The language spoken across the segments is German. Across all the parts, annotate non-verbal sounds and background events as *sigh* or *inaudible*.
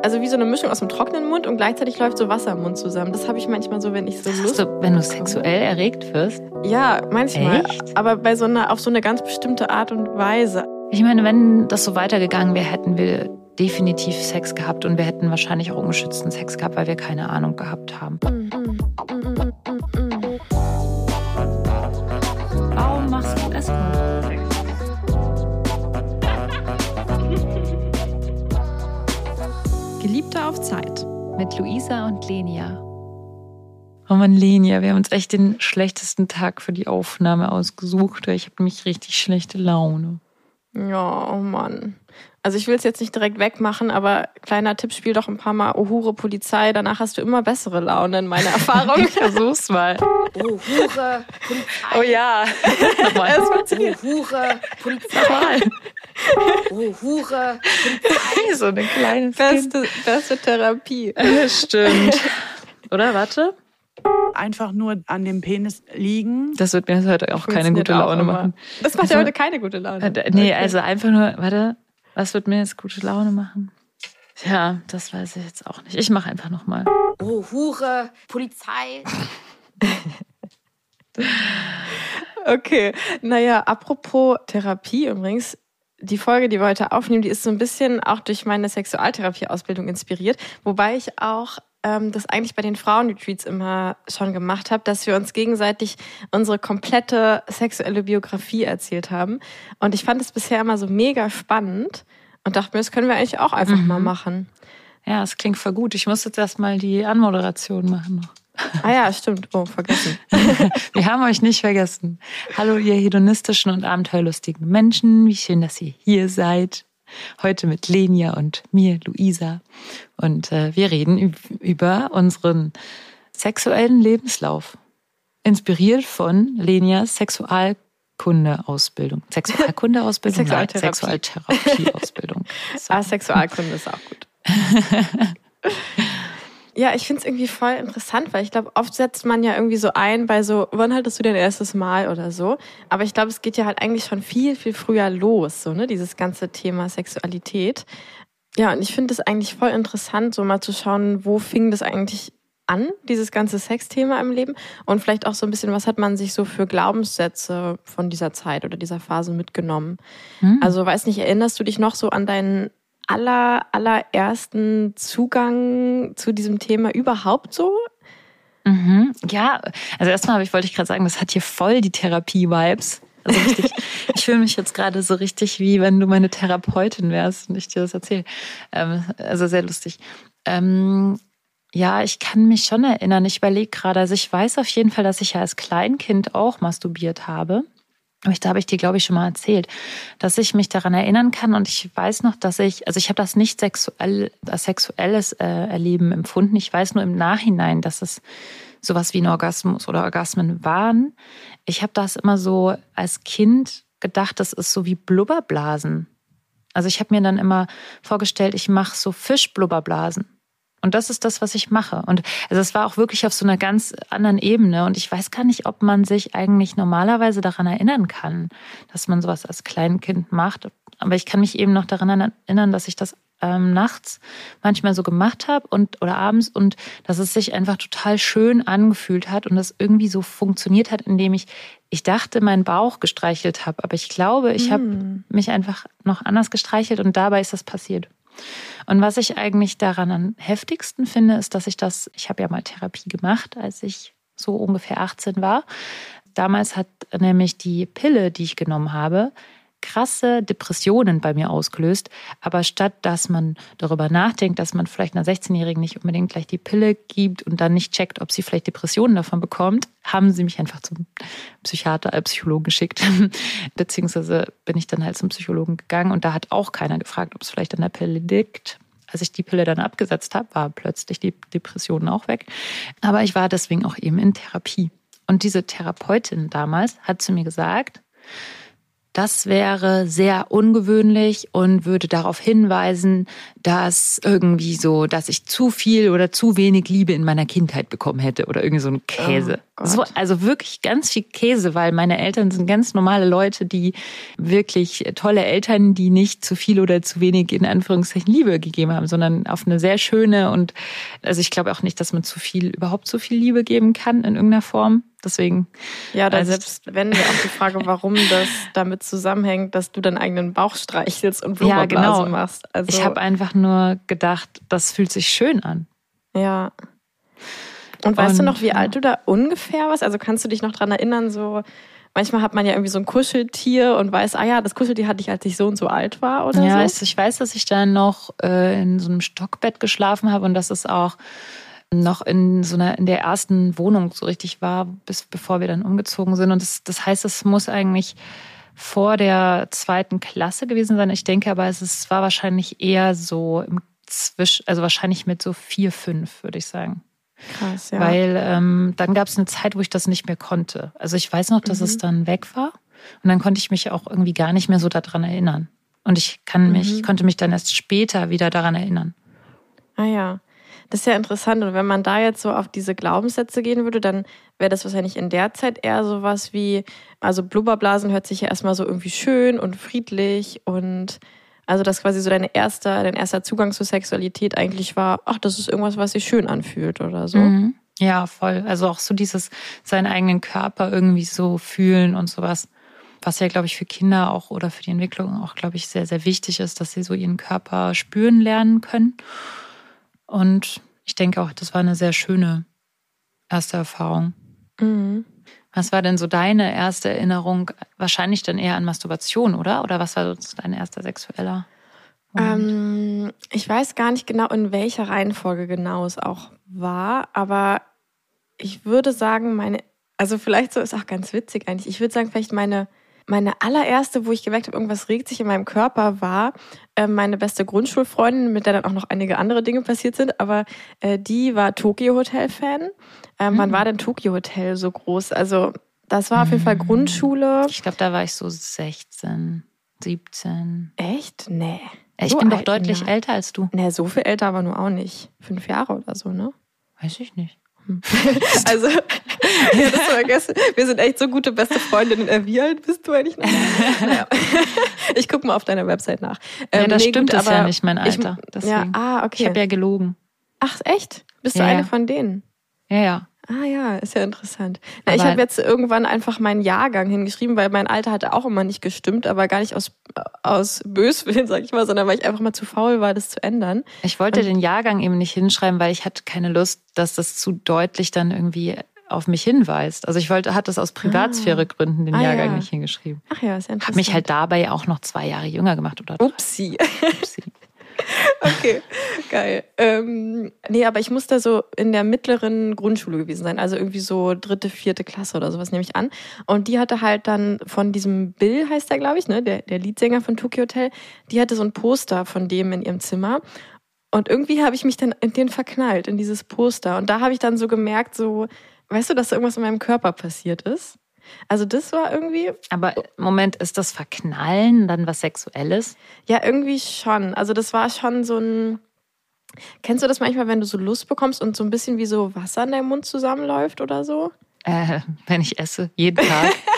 Also wie so eine Mischung aus dem trockenen Mund und gleichzeitig läuft so Wasser im Mund zusammen. Das habe ich manchmal so, wenn ich so Lust. Du, wenn du sexuell erregt wirst? Ja, manchmal. Echt? Aber bei so einer, auf so eine ganz bestimmte Art und Weise. Ich meine, wenn das so weitergegangen wäre, hätten wir definitiv Sex gehabt und wir hätten wahrscheinlich auch ungeschützten Sex gehabt, weil wir keine Ahnung gehabt haben. Warum Geliebte auf Zeit. Mit Luisa und Lenia. Oh Mann, Lenia, wir haben uns echt den schlechtesten Tag für die Aufnahme ausgesucht. Ich habe nämlich richtig schlechte Laune. Ja, oh Mann. Also ich will es jetzt nicht direkt wegmachen, aber kleiner Tipp, spiel doch ein paar Mal Ohure Polizei. Danach hast du immer bessere Laune in meiner Erfahrung. *laughs* ich versuch's mal. Oh, Hure, Polizei. Oh ja. Nochmal. Es funktioniert. Oh, Hure, Polizei. Oh, Hure, *laughs* so eine kleine Beste, beste Therapie. *laughs* Stimmt. Oder warte? Einfach nur an dem Penis liegen. Das wird mir heute auch keine gute auch Laune immer. machen. Das macht ja heute keine gute Laune. Äh, Nee, Okay. also einfach nur, warte, was wird mir jetzt gute Laune machen? Ja, das weiß ich jetzt auch nicht. Ich mache einfach nochmal. Oh, Hure, Polizei. *laughs* Okay, naja, apropos Therapie übrigens. Die Folge, die wir heute aufnehmen, die ist so ein bisschen auch durch meine Sexualtherapieausbildung inspiriert, wobei ich auch ähm, das eigentlich bei den Frauenretreats immer schon gemacht habe, dass wir uns gegenseitig unsere komplette sexuelle Biografie erzählt haben. Und ich fand es bisher immer so mega spannend und dachte mir, das können wir eigentlich auch einfach mal machen. Ja, es klingt voll gut. Ich muss jetzt erstmal die Anmoderation machen noch. Ah ja, stimmt. Oh, vergessen. *laughs* Wir haben euch nicht vergessen. Hallo, ihr hedonistischen und abenteuerlustigen Menschen. Wie schön, dass ihr hier seid. Heute mit Lenia und mir, Luisa. Und äh, wir reden üb- über unseren sexuellen Lebenslauf. Inspiriert von Lenias Sexualkunde-Ausbildung. Sexualkunde-Ausbildung? Nein, Sexualtherapie. Sexualtherapie-Ausbildung. Ah, Sexualkunde ist auch gut. *laughs* ja, ich finde es irgendwie voll interessant, weil ich glaube, oft setzt man ja irgendwie so ein bei so, wann hattest du dein erstes Mal oder so. Aber ich glaube, es geht ja halt eigentlich schon viel, viel früher los, so, ne, dieses ganze Thema Sexualität. Ja, und ich finde es eigentlich voll interessant, so mal zu schauen, wo fing das eigentlich an, dieses ganze Sexthema im Leben? Und vielleicht auch so ein bisschen, was hat man sich so für Glaubenssätze von dieser Zeit oder dieser Phase mitgenommen? Hm. Also, weiß nicht, erinnerst du dich noch so an deinen aller, allerersten Zugang zu diesem Thema überhaupt so? Mhm. Ja, also erstmal habe ich, wollte ich gerade sagen, das hat hier voll die Therapie-Vibes. Also richtig, *laughs* ich fühle mich jetzt gerade so richtig, wie wenn du meine Therapeutin wärst und ich dir das erzähle. Ähm, also sehr lustig. Ähm, ja, ich kann mich schon erinnern. Ich überlege gerade, also ich weiß auf jeden Fall, dass ich ja als Kleinkind auch masturbiert habe. Aber ich, da habe ich dir, glaube ich, schon mal erzählt, dass ich mich daran erinnern kann und ich weiß noch, dass ich, also ich habe das nicht sexuell, als sexuelles äh, Erleben empfunden. Ich weiß nur im Nachhinein, dass es sowas wie ein Orgasmus oder Orgasmen waren. Ich habe das immer so als Kind gedacht, das ist so wie Blubberblasen. Also ich habe mir dann immer vorgestellt, ich mache so Fischblubberblasen. Und das ist das, was ich mache. Und also es war auch wirklich auf so einer ganz anderen Ebene. Und ich weiß gar nicht, ob man sich eigentlich normalerweise daran erinnern kann, dass man sowas als Kleinkind macht. Aber ich kann mich eben noch daran erinnern, dass ich das ähm, nachts manchmal so gemacht habe und oder abends und dass es sich einfach total schön angefühlt hat und das irgendwie so funktioniert hat, indem ich ich dachte, meinen Bauch gestreichelt habe, aber ich glaube, ich habe mich einfach noch anders gestreichelt und dabei ist das passiert. Und was ich eigentlich daran am heftigsten finde, ist, dass ich das, ich habe ja mal Therapie gemacht, als ich so ungefähr 18 war. Damals hat nämlich die Pille, die ich genommen habe, krasse Depressionen bei mir ausgelöst. Aber statt dass man darüber nachdenkt, dass man vielleicht einer 16-Jährigen nicht unbedingt gleich die Pille gibt und dann nicht checkt, ob sie vielleicht Depressionen davon bekommt, haben sie mich einfach zum Psychiater, äh, Psychologen geschickt. *laughs* Beziehungsweise bin ich dann halt zum Psychologen gegangen und da hat auch keiner gefragt, ob es vielleicht an der Pille liegt. Als ich die Pille dann abgesetzt habe, war plötzlich die Depression auch weg. Aber ich war deswegen auch eben in Therapie. Und diese Therapeutin damals hat zu mir gesagt, das wäre sehr ungewöhnlich und würde darauf hinweisen, dass irgendwie so, dass ich zu viel oder zu wenig Liebe in meiner Kindheit bekommen hätte oder irgendwie so ein Käse. Oh so, also wirklich ganz viel Käse, weil meine Eltern sind ganz normale Leute, die wirklich tolle Eltern, die nicht zu viel oder zu wenig in Anführungszeichen Liebe gegeben haben, sondern auf eine sehr schöne und also ich glaube auch nicht, dass man zu viel überhaupt zu viel Liebe geben kann in irgendeiner Form. Deswegen Ja, oder Also- selbst wenn wir auch die Frage, warum das damit zusammenhängt, dass du deinen eigenen Bauch streichelst und Ja, Blubberblasen genau. machst. Also, ich habe einfach nur gedacht, das fühlt sich schön an. Ja. Und weißt du Und, noch, wie ja. alt du da ungefähr warst? Also kannst du dich noch dran erinnern, so manchmal hat man ja irgendwie so ein Kuscheltier und weiß, ah ja, das Kuscheltier hatte ich, als ich so und so alt war oder ja, so. also ich weiß, dass ich dann noch äh, in so einem Stockbett geschlafen habe und dass es auch noch in so einer in der ersten Wohnung so richtig war, bis bevor wir dann umgezogen sind. Und das, das heißt, es muss eigentlich vor der zweiten Klasse gewesen sein. Ich denke aber, es ist, war wahrscheinlich eher so im Zwisch, also wahrscheinlich mit so vier, fünf, würde ich sagen. Krass, ja. Weil ähm, dann gab es eine Zeit, wo ich das nicht mehr konnte. Also ich weiß noch, dass es Mhm. dann weg war und dann konnte ich mich auch irgendwie gar nicht mehr so daran erinnern. Und ich kann mich, Mhm. konnte mich dann erst später wieder daran erinnern. Ah ja, das ist ja interessant. Und wenn man da jetzt so auf diese Glaubenssätze gehen würde, dann wäre das wahrscheinlich in der Zeit eher sowas wie, also Blubberblasen hört sich ja erstmal so irgendwie schön und friedlich und also dass quasi so dein erster, dein erster Zugang zur Sexualität eigentlich war, ach, das ist irgendwas, was sich schön anfühlt oder so. Mhm. Ja, voll. Also auch so dieses seinen eigenen Körper irgendwie so fühlen und sowas. Was ja, glaube ich, für Kinder auch oder für die Entwicklung auch, glaube ich, sehr, sehr wichtig ist, dass sie so ihren Körper spüren lernen können. Und ich denke auch, das war eine sehr schöne erste Erfahrung. Mhm. Was war denn so deine erste Erinnerung? Wahrscheinlich dann eher an Masturbation, oder? Oder was war so dein erster sexueller? Ähm, ich weiß gar nicht genau, in welcher Reihenfolge genau es auch war, aber ich würde sagen, meine, also vielleicht so ist auch ganz witzig eigentlich. Ich würde sagen, vielleicht meine, meine allererste, wo ich gemerkt habe, irgendwas regt sich in meinem Körper, war äh, meine beste Grundschulfreundin, mit der dann auch noch einige andere Dinge passiert sind, aber äh, die war Tokyo Hotel Fan. Ähm, Wann Mhm. war denn Tokyo Hotel so groß? Also das war auf jeden Fall Mhm. Grundschule. ich glaube, da war ich so 16, 17. Echt? Nee. Ich So bin doch deutlich ja. älter als du. Nee, so viel älter aber nur auch nicht. Fünf Jahre oder so, ne? Weiß ich nicht. *laughs* Also, *laughs* ja, das vergessen. Wir sind echt so gute beste Freundinnen. Äh, Wie alt bist du eigentlich? *laughs* Naja. Ich gucke mal auf deiner Website nach. Ja, Ähm, das nee, stimmt gut, das ja aber nicht, mein ich- Alter. Ja, Deswegen. ah, Ich okay. habe ja gelogen. Ach, echt? Bist du Ja, eine ja. von denen? Ja, ja. Ah ja, ist ja interessant. Na, ich habe jetzt irgendwann einfach meinen Jahrgang hingeschrieben, weil mein Alter hatte auch immer nicht gestimmt, aber gar nicht aus, aus Böswillen, *laughs* sag ich mal, sondern weil ich einfach mal zu faul war, das zu ändern. Ich wollte Und- den Jahrgang eben nicht hinschreiben, weil ich hatte keine Lust, dass das zu deutlich dann irgendwie auf mich hinweist. Also ich wollte, hatte das aus Privatsphäregründen den Ah, Jahrgang ja. nicht hingeschrieben. Ach ja, ist ja interessant. Habe mich halt dabei auch noch zwei Jahre jünger gemacht oder Upsi. Upsi. *laughs* Okay, geil. Ähm, nee, aber ich muss da so in der mittleren Grundschule gewesen sein, also irgendwie so dritte, vierte Klasse oder sowas nehme ich an. Und die hatte halt dann von diesem Bill, heißt der, glaube ich, ne, der, der Leadsänger von Tokyo Hotel, die hatte so ein Poster von dem in ihrem Zimmer. Und irgendwie habe ich mich dann in den verknallt, in dieses Poster. Und da habe ich dann so gemerkt, so, weißt du, dass da irgendwas in meinem Körper passiert ist? Also das war irgendwie, Aber Moment, ist das Verknallen dann was Sexuelles? Ja, irgendwie schon. Also das war schon so ein. Kennst du das manchmal, wenn du so Lust bekommst und so ein bisschen wie so Wasser in deinem Mund zusammenläuft oder so? Äh, wenn ich esse, jeden Tag. *laughs*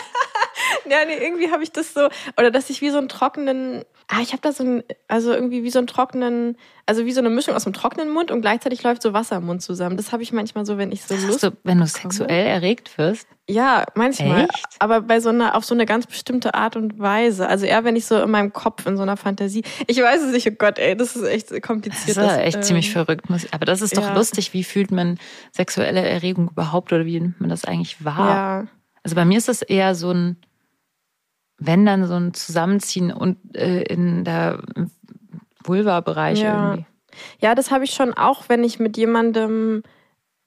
Ja, nee, irgendwie habe ich das so. Oder dass ich wie so einen trockenen. Ah, ich habe da so ein. Also irgendwie wie so einen trockenen. Also wie so eine Mischung aus einem trockenen Mund und gleichzeitig läuft so Wasser im Mund zusammen. Das habe ich manchmal so, wenn ich so Das Lust. du, wenn du bekomme. sexuell erregt wirst. Ja, manchmal. Echt? Aber bei so einer, auf so eine ganz bestimmte Art und Weise. Also eher, wenn ich so in meinem Kopf, in so einer Fantasie. Ich weiß es nicht, oh Gott, ey, das ist echt Das kompliziert. ist ja echt ähm, ziemlich verrückt. Aber das ist doch ja. lustig. Wie fühlt man sexuelle Erregung überhaupt oder wie nimmt man das eigentlich wahr? Ja. Also bei mir ist es eher so ein, wenn dann so ein Zusammenziehen und äh, in der Vulva-Bereich Ja. irgendwie. Ja, das habe ich schon auch, wenn ich mit jemandem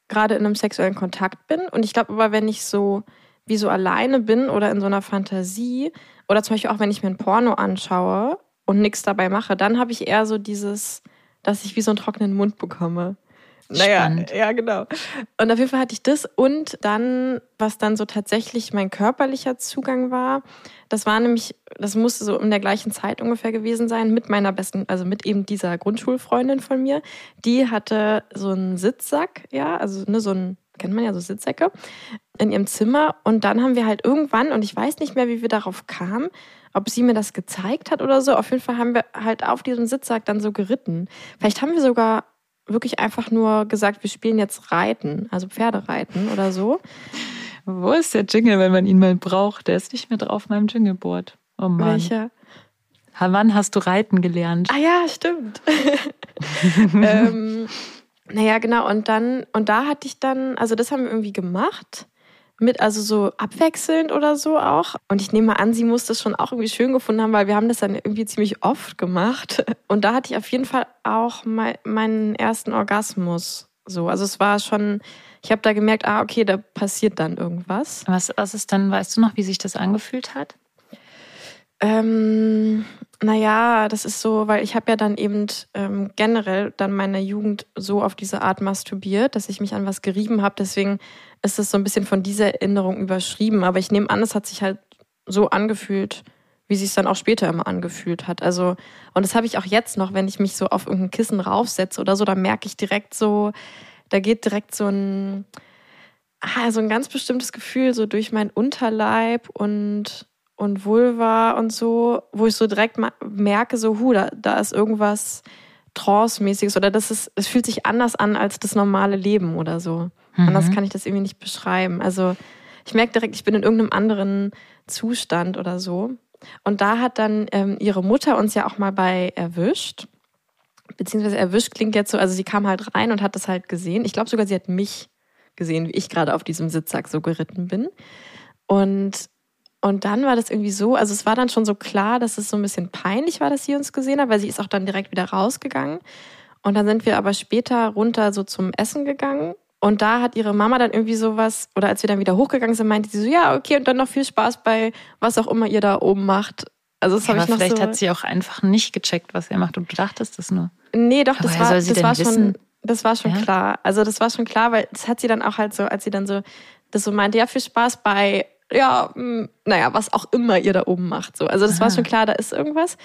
gerade in einem sexuellen Kontakt bin. Und ich glaube aber, wenn ich so wie so alleine bin oder in so einer Fantasie oder zum Beispiel auch, wenn ich mir ein Porno anschaue und nichts dabei mache, dann habe ich eher so dieses, dass ich wie so einen trockenen Mund bekomme. Naja, Spannend. ja, genau. Und auf jeden Fall hatte ich das. Und dann, was dann so tatsächlich mein körperlicher Zugang war, das war nämlich, das musste so in der gleichen Zeit ungefähr gewesen sein, mit meiner besten, also mit eben dieser Grundschulfreundin von mir. Die hatte so einen Sitzsack, ja, also ne, so ein, kennt man ja so Sitzsäcke, in ihrem Zimmer. Und dann haben wir halt irgendwann, und ich weiß nicht mehr, wie wir darauf kamen, ob sie mir das gezeigt hat oder so. Auf jeden Fall haben wir halt auf diesem Sitzsack dann so geritten. Vielleicht haben wir sogar wirklich einfach nur gesagt, wir spielen jetzt Reiten, also Pferdereiten oder so. Wo ist der Jingle, wenn man ihn mal braucht? Der ist nicht mehr drauf auf meinem Jingleboard. Oh Mann. Welcher? Wann hast du reiten gelernt? Ah ja, stimmt. *laughs* ähm, naja, genau. Und dann, und da hatte ich dann, also das haben wir irgendwie gemacht. Mit, also so abwechselnd oder so auch. Und ich nehme mal an, sie muss das schon auch irgendwie schön gefunden haben, weil wir haben das dann irgendwie ziemlich oft gemacht. *laughs* Und da hatte ich auf jeden Fall auch mein, meinen ersten Orgasmus. So, also es war schon, ich habe da gemerkt, ah, okay, da passiert dann irgendwas. Was, was ist dann, weißt du noch, wie sich das angefühlt hat? Ähm, naja, das ist so, weil ich habe ja dann eben ähm, generell dann meine Jugend so auf diese Art masturbiert, dass ich mich an was gerieben habe. Deswegen ist es so ein bisschen von dieser Erinnerung überschrieben. Aber ich nehme an, es hat sich halt so angefühlt, wie sich es dann auch später immer angefühlt hat. Also, und das habe ich auch jetzt noch, wenn ich mich so auf irgendein Kissen raufsetze oder so, da merke ich direkt so, da geht direkt so ein, ah, ein ganz bestimmtes Gefühl so durch meinen Unterleib und und Vulva und so, wo ich so direkt merke, so, hu, da, da ist irgendwas Trance-mäßiges oder das ist, es fühlt sich anders an als das normale Leben oder so. Anders kann ich das irgendwie nicht beschreiben. Also ich merke direkt, ich bin in irgendeinem anderen Zustand oder so. Und da hat dann ähm, ihre Mutter uns ja auch mal bei erwischt. Beziehungsweise erwischt klingt jetzt so, also sie kam halt rein und hat das halt gesehen. Ich glaube sogar, sie hat mich gesehen, wie ich gerade auf diesem Sitzsack so geritten bin. Und und dann war das irgendwie so, also es war dann schon so klar, dass es so ein bisschen peinlich war, dass sie uns gesehen hat, weil sie ist auch dann direkt wieder rausgegangen. Und dann sind wir aber später runter so zum Essen gegangen. Und da hat ihre Mama dann irgendwie sowas, oder als wir dann wieder hochgegangen sind, meinte sie so, ja, okay, und dann noch viel Spaß bei was auch immer ihr da oben macht. Also das Ja, habe ich noch vielleicht so. hat sie auch einfach nicht gecheckt, was er macht und du dachtest das nur. Nee, doch, Aber das war, das war schon, wissen? das war schon Ja? klar. Also das war schon klar, weil das hat sie dann auch halt so, als sie dann so, das so meinte, ja, viel Spaß bei, ja, mh, naja, was auch immer ihr da oben macht. So. Also das war Aha. schon klar, da ist irgendwas.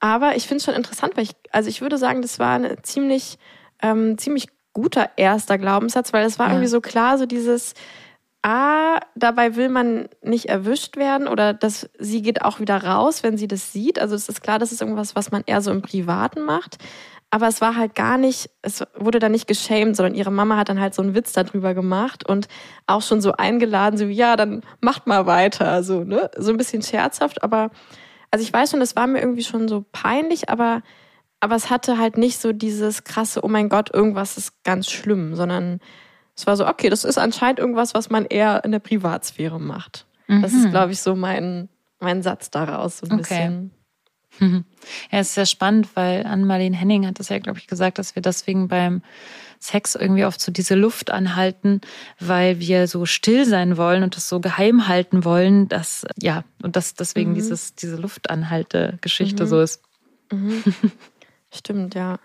Aber ich finde es schon interessant, weil ich, also ich würde sagen, das war eine ziemlich, ähm, ziemlich guter erster Glaubenssatz, weil es war Ja. irgendwie so klar, so dieses, A, dabei will man nicht erwischt werden oder dass sie geht auch wieder raus, wenn sie das sieht. Also es ist klar, das ist irgendwas, was man eher so im Privaten macht. Aber es war halt gar nicht, es wurde dann nicht geschämt, sondern ihre Mama hat dann halt so einen Witz darüber gemacht und auch schon so eingeladen, so wie, ja, dann macht mal weiter, so, ne? So ein bisschen scherzhaft, aber, also ich weiß schon, das war mir irgendwie schon so peinlich, aber, aber es hatte halt nicht so dieses krasse, oh mein Gott, irgendwas ist ganz schlimm, sondern es war so, okay, das ist anscheinend irgendwas, was man eher in der Privatsphäre macht. Das ist, glaube ich, so mein, mein Satz daraus, so ein Okay. bisschen. *laughs* Ja, es ist sehr spannend, weil Ann-Marlene Henning hat das ja, glaube ich, gesagt, dass wir deswegen beim Sex irgendwie oft so diese Luft anhalten, weil wir so still sein wollen und das so geheim halten wollen, dass, ja, und dass deswegen dieses, diese Luftanhalte-Geschichte so ist. *laughs* Stimmt, ja.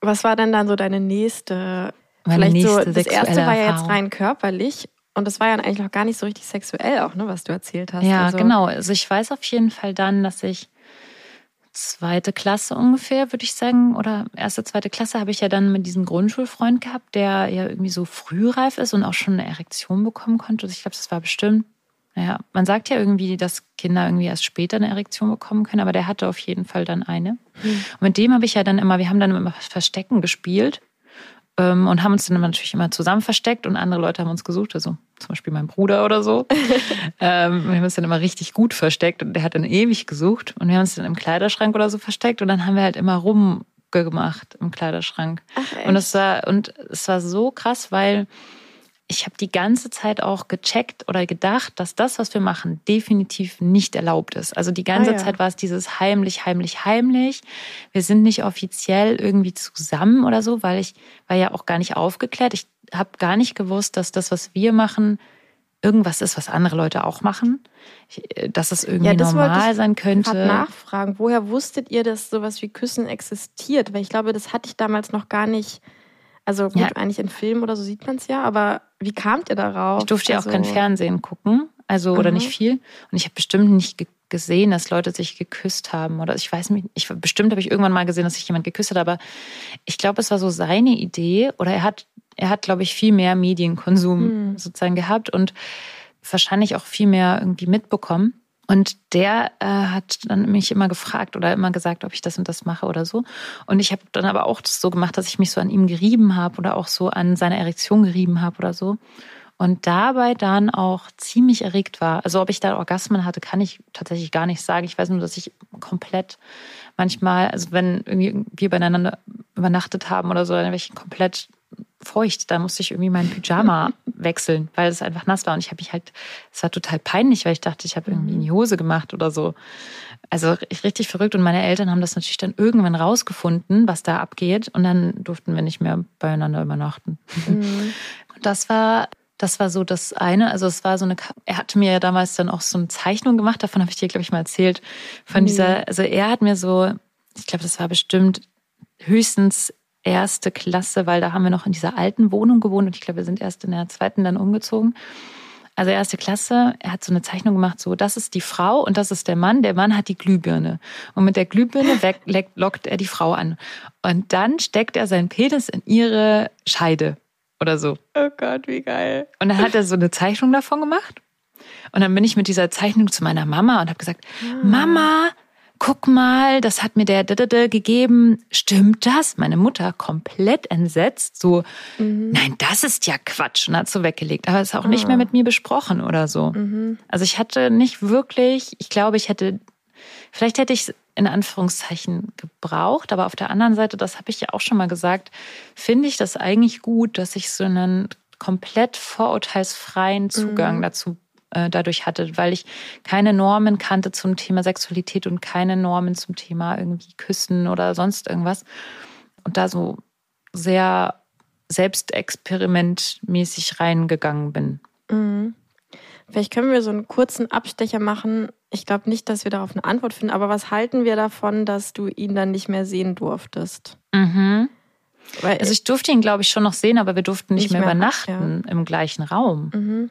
Was war denn dann so deine nächste, Meine vielleicht so, nächste das erste war ja jetzt rein körperlich und das war ja eigentlich noch gar nicht so richtig sexuell auch, ne, was du erzählt hast. Ja, also, genau. Also ich weiß auf jeden Fall dann, dass ich zweite Klasse ungefähr, würde ich sagen, oder erste, zweite Klasse habe ich ja dann mit diesem Grundschulfreund gehabt, der ja irgendwie so frühreif ist und auch schon eine Erektion bekommen konnte. Also ich glaube, das war bestimmt. Naja, man sagt ja irgendwie, dass Kinder irgendwie erst später eine Erektion bekommen können, aber der hatte auf jeden Fall dann eine. Und mit dem habe ich ja dann immer, wir haben dann immer Verstecken gespielt ähm, und haben uns dann immer natürlich immer zusammen versteckt und andere Leute haben uns gesucht, also zum Beispiel mein Bruder oder so. *laughs* ähm, wir haben uns dann immer richtig gut versteckt und der hat dann ewig gesucht und wir haben uns dann im Kleiderschrank oder so versteckt und dann haben wir halt immer rumgemacht im Kleiderschrank. Ach, und das war und es war so krass, weil ich habe die ganze Zeit auch gecheckt oder gedacht, dass das, was wir machen, definitiv nicht erlaubt ist. Also die ganze Ah, ja. Zeit war es dieses heimlich, heimlich, heimlich. Wir sind nicht offiziell irgendwie zusammen oder so, weil ich war ja auch gar nicht aufgeklärt. Ich habe gar nicht gewusst, dass das, was wir machen, irgendwas ist, was andere Leute auch machen. Ich, äh, dass es irgendwie Ja, das normal ich sein könnte. nachfragen. Woher wusstet ihr, dass sowas wie Küssen existiert? Weil ich glaube, das hatte ich damals noch gar nicht Also gut, Ja. eigentlich in Filmen oder so sieht man es ja, aber wie kamt ihr darauf? Ich durfte ja auch also, kein Fernsehen gucken, also oder Aha. nicht viel. Und ich habe bestimmt nicht ge gesehen, dass Leute sich geküsst haben. Oder ich weiß nicht, ich, bestimmt habe ich irgendwann mal gesehen, dass sich jemand geküsst hat, aber ich glaube, es war so seine Idee. Oder er hat, er hat, glaube ich, viel mehr Medienkonsum Hm. sozusagen gehabt und wahrscheinlich auch viel mehr irgendwie mitbekommen. Und der äh, hat dann mich immer gefragt oder immer gesagt, ob ich das und das mache oder so. Und ich habe dann aber auch das so gemacht, dass ich mich so an ihm gerieben habe oder auch so an seiner Erektion gerieben habe oder so. Und dabei dann auch ziemlich erregt war. Also ob ich da Orgasmen hatte, kann ich tatsächlich gar nicht sagen. Ich weiß nur, dass ich komplett manchmal, also wenn irgendwie wir beieinander übernachtet haben oder so, dann war ich komplett feucht. Da musste ich irgendwie mein Pyjama *laughs* wechseln, weil es einfach nass war. Und ich habe mich halt, es war total peinlich, weil ich dachte, ich habe irgendwie in die Hose gemacht oder so. Also richtig verrückt. Und meine Eltern haben das natürlich dann irgendwann rausgefunden, was da abgeht. Und dann durften wir nicht mehr beieinander übernachten. Mhm. *laughs* Und das war, das war so das eine. Also es war so eine, er hatte mir ja damals dann auch so eine Zeichnung gemacht. Davon habe ich dir, glaube ich, mal erzählt. Von Nee. dieser, also er hat mir so, ich glaube, das war bestimmt höchstens erste Klasse, weil da haben wir noch in dieser alten Wohnung gewohnt und ich glaube, wir sind erst in der zweiten dann umgezogen. Also erste Klasse, er hat so eine Zeichnung gemacht, so das ist die Frau und das ist der Mann. Der Mann hat die Glühbirne und mit der Glühbirne *laughs* weg, lockt er die Frau an und dann steckt er seinen Penis in ihre Scheide oder so. Oh Gott, wie geil. Und dann hat er so eine Zeichnung davon gemacht. Und dann bin ich mit dieser Zeichnung zu meiner Mama und habe gesagt, Mama, guck mal, das hat mir der Dödödö gegeben. Stimmt das? Meine Mutter komplett entsetzt, so, nein, das ist ja Quatsch. Und hat so weggelegt. Aber es ist auch nicht mehr mit mir besprochen oder so. Also ich hatte nicht wirklich, ich glaube, ich hätte, vielleicht hätte ich es in Anführungszeichen gebraucht, aber auf der anderen Seite, das habe ich ja auch schon mal gesagt, finde ich das eigentlich gut, dass ich so einen komplett vorurteilsfreien Zugang dazu äh, dadurch hatte, weil ich keine Normen kannte zum Thema Sexualität und keine Normen zum Thema irgendwie Küssen oder sonst irgendwas. Und da so sehr selbstexperimentmäßig reingegangen bin. Mhm. Vielleicht können wir so einen kurzen Abstecher machen. Ich glaube nicht, dass wir darauf eine Antwort finden, aber was halten wir davon, dass du ihn dann nicht mehr sehen durftest? Mhm. Weil Also ich durfte ihn, glaube ich, schon noch sehen, aber wir durften nicht, Nicht mehr, mehr, übernachten im gleichen Raum. mhm.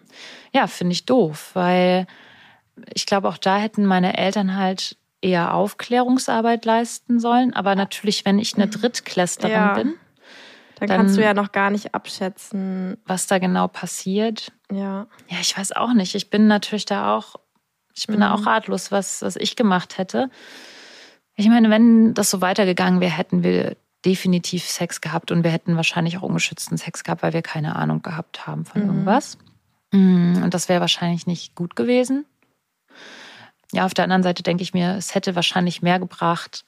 Ja, finde ich doof, weil ich glaube, auch da hätten meine Eltern halt eher Aufklärungsarbeit leisten sollen. Aber natürlich, wenn ich eine Drittklässlerin Ja. bin, dann, Dann- kannst du ja noch gar nicht abschätzen. was da genau passiert, Ja. ja, ich weiß auch nicht. Ich bin natürlich da auch, ich bin da Mhm. auch ratlos, was, was ich gemacht hätte. Ich meine, wenn das so weitergegangen wäre, hätten wir definitiv Sex gehabt und wir hätten wahrscheinlich auch ungeschützten Sex gehabt, weil wir keine Ahnung gehabt haben von Mhm. irgendwas. Mm, Und das wäre wahrscheinlich nicht gut gewesen. Ja, auf der anderen Seite denke ich mir, es hätte wahrscheinlich mehr gebracht,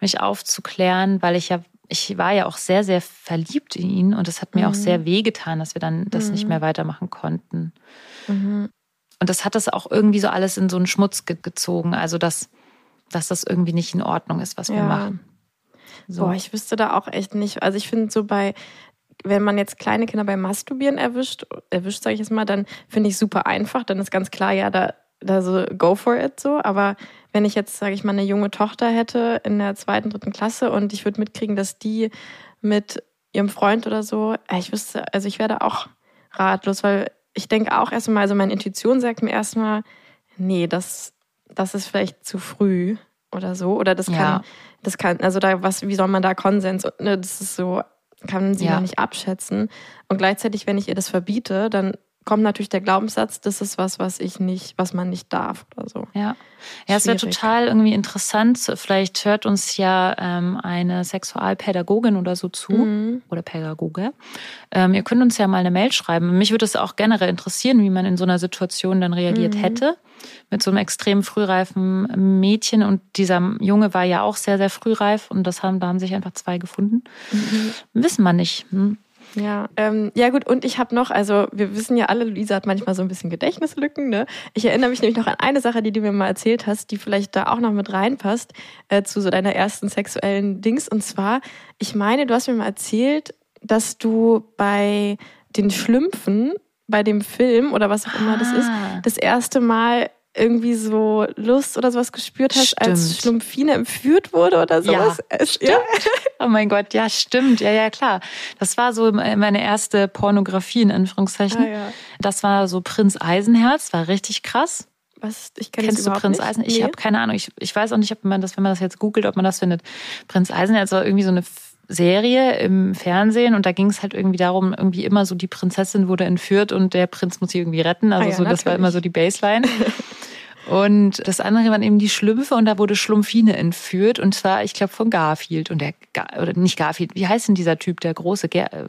mich aufzuklären, weil ich ja, ich war ja auch sehr, sehr verliebt in ihn und es hat mir auch Mhm. sehr wehgetan, dass wir dann das nicht Mhm. mehr weitermachen konnten. Mhm. Und das hat das auch irgendwie so alles in so einen Schmutz ge gezogen. Also, dass, dass das irgendwie nicht in Ordnung ist, was wir Ja. machen. So. Boah, ich wüsste da auch echt nicht. Also ich finde so bei, wenn man jetzt kleine Kinder beim Masturbieren erwischt, erwischt, sage ich jetzt mal, dann finde ich super einfach. Dann ist ganz klar, ja, da, da so go for it so. Aber wenn ich jetzt, sage ich mal, eine junge Tochter hätte in der zweiten, dritten Klasse und ich würde mitkriegen, dass die mit ihrem Freund oder so, äh, ich wüsste, also ich werde auch ratlos, weil ich denke auch erstmal, also meine Intuition sagt mir erstmal, nee, das, das ist vielleicht zu früh oder so. Oder das kann, Ja. das kann, also da, was, wie soll man da Konsens, ne, das ist so, kann sie Ja. noch nicht abschätzen. Und gleichzeitig, wenn ich ihr das verbiete, dann kommt natürlich der Glaubenssatz, das ist was, was ich nicht, was man nicht darf oder so. Ja, ja es wäre total irgendwie interessant. Vielleicht hört uns ja ähm, eine Sexualpädagogin oder so zu Mhm. oder Pädagoge. Ähm, ihr könnt uns ja mal eine Mail schreiben. Mich würde es auch generell interessieren, wie man in so einer Situation dann reagiert Mhm. hätte. Mit so einem extrem frühreifen Mädchen. Und dieser Junge war ja auch sehr, sehr frühreif. Und das haben, da haben sich einfach zwei gefunden. Wissen wir nicht. Hm? Ja, ähm, ja gut, und ich habe noch, also wir wissen ja alle, Luisa hat manchmal so ein bisschen Gedächtnislücken, ne? Ich erinnere mich nämlich noch an eine Sache, die du mir mal erzählt hast, die vielleicht da auch noch mit reinpasst, äh, zu so deiner ersten sexuellen Dings. Und zwar, ich meine, du hast mir mal erzählt, dass du bei den Schlümpfen, bei dem Film oder was auch immer das ist, Ah. das erste Mal irgendwie so Lust oder sowas gespürt hast, als Stimmt. Schlumpfine entführt wurde oder sowas. Es- stimmt. *laughs* Oh mein Gott, ja, stimmt. Ja, ja, klar. Das war so meine erste Pornografie in Anführungszeichen. Ah, ja. Das war so Prinz Eisenherz, war richtig krass. Was? Ich kenn Kennst du Prinz nicht. Eisen? Ich Nee. habe keine Ahnung. Ich, ich weiß auch nicht, ob man das, wenn man das jetzt googelt, ob man das findet. Prinz Eisenherz war irgendwie so eine Serie im Fernsehen und da ging es halt irgendwie darum, irgendwie immer so die Prinzessin wurde entführt und der Prinz muss sie irgendwie retten. Also Ah ja, so, das war natürlich. immer so die Baseline. *laughs* Und das andere waren eben die Schlümpfe und da wurde Schlumpfine entführt und zwar, ich glaube, von Garfield und der, Gar- oder nicht Garfield, wie heißt denn dieser Typ, der große, Ger äh,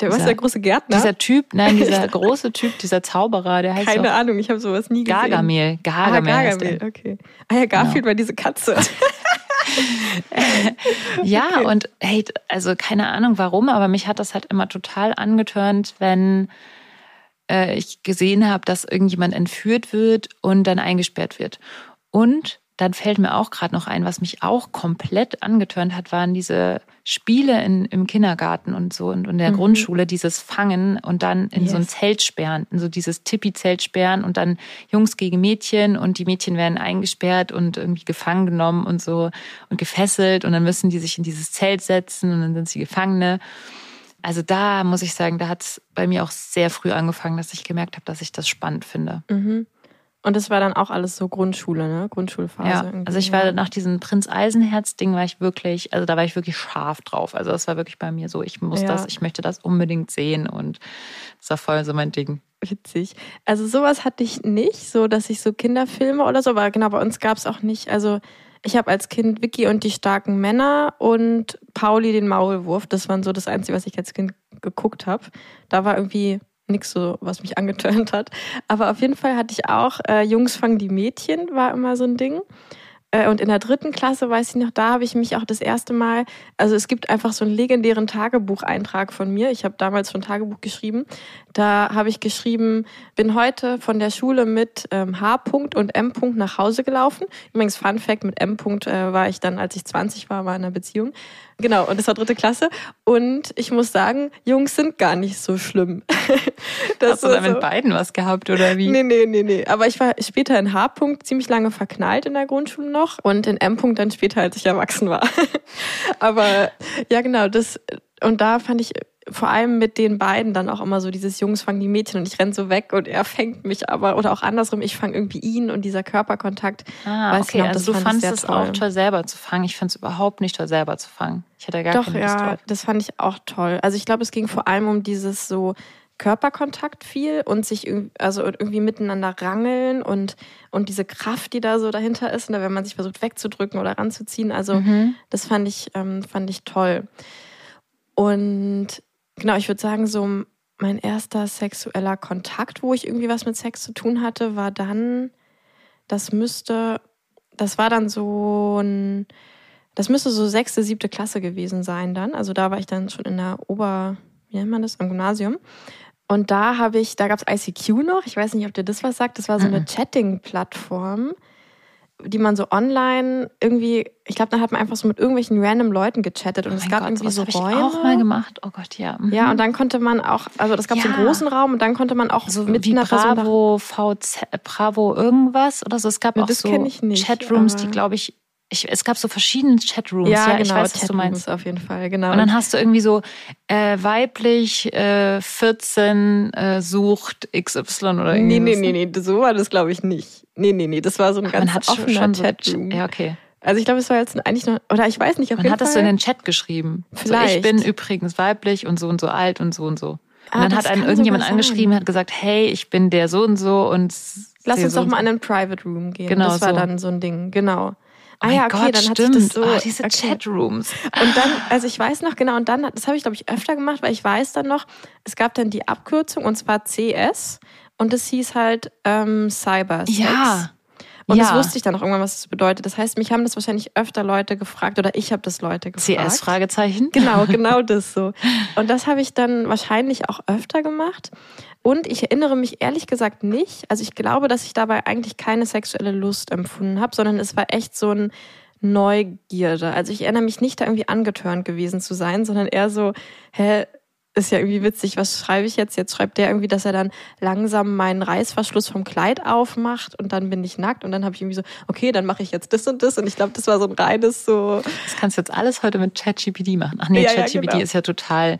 Der, was dieser- der große Gärtner? dieser Typ, nein, *laughs* dieser große Typ, dieser Zauberer, der heißt Keine Ahnung, ich habe sowas nie gesehen. Gargamel. Ah, Gargamel, der. Gargamel, okay. Ah ja, Garfield war diese Katze. *laughs* Ja, und hey, also keine Ahnung warum, aber mich hat das halt immer total angetörnt, wenn äh, ich gesehen habe, dass irgendjemand entführt wird und dann eingesperrt wird. Und dann fällt mir auch gerade noch ein, was mich auch komplett angetörnt hat, waren diese Spiele in, im Kindergarten und so und in der Grundschule, dieses Fangen und dann in so ein Yes. Zelt sperren, in so dieses Tippi-Zelt sperren und dann Jungs gegen Mädchen und die Mädchen werden eingesperrt und irgendwie gefangen genommen und so und gefesselt und dann müssen die sich in dieses Zelt setzen und dann sind sie Gefangene. Also da muss ich sagen, da hat es bei mir auch sehr früh angefangen, dass ich gemerkt habe, dass ich das spannend finde. Mhm. Und das war dann auch alles so Grundschule, ne? Grundschulphase. Ja, irgendwie. also ich war nach diesem Prinz Eisenherz-Ding war ich wirklich, also da war ich wirklich scharf drauf. Also das war wirklich bei mir so, ich muss Ja. das, ich möchte das unbedingt sehen und das war voll so mein Ding. Witzig. Also sowas hatte ich nicht, so dass ich so Kinderfilme oder so, aber genau, bei uns gab es auch nicht. Also ich habe als Kind Vicky und die starken Männer und Pauli den Maulwurf. Das waren so das Einzige, was ich als Kind geguckt habe. Da war irgendwie nichts so, was mich *laughs* angetönt hat. Aber auf jeden Fall hatte ich auch äh, Jungs fangen die Mädchen, war immer so ein Ding. Äh, Und in der dritten Klasse, weiß ich noch, da habe ich mich auch das erste Mal, also es gibt einfach so einen legendären Tagebucheintrag von mir. Ich habe damals schon Tagebuch geschrieben. Da habe ich geschrieben, bin heute von der Schule mit ähm, H. und M. nach Hause gelaufen. Übrigens, Fun Fact, mit M. äh, war ich dann, als ich 20 war, war in einer Beziehung. Genau, und das war dritte Klasse. Und ich muss sagen, Jungs sind gar nicht so schlimm. *laughs* Das Hast du da mit so- beiden was gehabt oder wie? Nee, nee, nee, nee. Aber ich war später in H-Punkt ziemlich lange verknallt in der Grundschule noch und in M-Punkt dann später, als ich erwachsen war. *laughs* Aber ja, genau, das und da fand ich vor allem mit den beiden dann auch immer so dieses Jungs fangen die Mädchen und ich renn so weg und er fängt mich aber oder auch andersrum, ich fange irgendwie ihn und dieser Körperkontakt. Ah, Weiß okay, noch, also du fandest es auch toll, selber zu fangen. Ich fand es überhaupt nicht toll, selber zu fangen. Ich hatte gar Doch, keine Lust ja, drauf. das fand ich auch toll. Also ich glaube, es ging vor allem um dieses so Körperkontakt viel und sich irgendwie, also irgendwie miteinander rangeln und, und diese Kraft, die da so dahinter ist, ne, wenn man sich versucht wegzudrücken oder ranzuziehen. Also Mhm. das fand ich, ähm, fand ich toll. Und genau, ich würde sagen, so mein erster sexueller Kontakt, wo ich irgendwie was mit Sex zu tun hatte, war dann, das müsste, das war dann so ein, das müsste so sechste, siebte Klasse gewesen sein dann. Also da war ich dann schon in der Ober, wie nennt man das, am Gymnasium. Und da habe ich, da gab es ICQ noch, ich weiß nicht, ob dir das was sagt, das war so eine Chatting-Plattform, die man so online irgendwie, ich glaube, da hat man einfach so mit irgendwelchen random Leuten gechattet und Oh es gab Gott, irgendwie so habe ich Räume. auch mal gemacht. Oh Gott, ja. Mhm. Ja, und dann konnte man auch, also das gab so einen Ja. großen Raum und dann konnte man auch so mit wie einer Bravo, VZ, Bravo irgendwas oder so. Es gab Ja, auch so Chatrooms, die glaube ich, ich, es gab so verschiedene Chatrooms. ja, Ja, genau, ich weiß, was du meinst. Auf jeden Fall, genau. Und dann hast du irgendwie so äh, weiblich äh, 14 äh, sucht XY oder nee, irgendwas. nee, nee, nee, so war das glaube ich nicht. Nee, nee, nee, das war so ein ganz Man offener so, Chatroom. Ja, okay. Also ich glaube, es war jetzt eigentlich nur, oder ich weiß nicht, auf Man jeden hat Fall. das so in den Chat geschrieben. So, ich Vielleicht. bin übrigens weiblich und so und so alt und so und so. Und Ah, dann das hat einen irgendjemand angeschrieben, hat gesagt, hey, ich bin der so und so und Lass uns so doch und mal in einen Private Room gehen. Genau das war so. dann so ein Ding, genau. Ah ja, okay, Gott, dann hat stimmt. sich das so. oh, diese okay. Chatrooms. Und dann, also ich weiß noch genau, und dann, das habe ich glaube ich öfter gemacht, weil ich weiß dann noch, es gab dann die Abkürzung und zwar CS und das hieß halt ähm, Cybersex. Ja. Und ja. das wusste ich dann auch irgendwann, was das bedeutet. Das heißt, mich haben das wahrscheinlich öfter Leute gefragt oder ich habe das Leute gefragt. CS Fragezeichen. Genau, *laughs* genau das so. Und das habe ich dann wahrscheinlich auch öfter gemacht. Und ich erinnere mich ehrlich gesagt nicht. Also ich glaube, dass ich dabei eigentlich keine sexuelle Lust empfunden habe, sondern es war echt so ein Neugierde. Also ich erinnere mich nicht, da irgendwie angetörnt gewesen zu sein, sondern eher so, hä, ist ja irgendwie witzig, was schreibe ich jetzt? Jetzt schreibt der irgendwie, dass er dann langsam meinen Reißverschluss vom Kleid aufmacht und dann bin ich nackt und dann habe ich irgendwie so, okay, dann mache ich jetzt das und das und ich glaube, das war so ein reines so. Das kannst du jetzt alles heute mit ChatGPT machen. Ach nee, Ja, ja, ChatGPT genau. ist ja total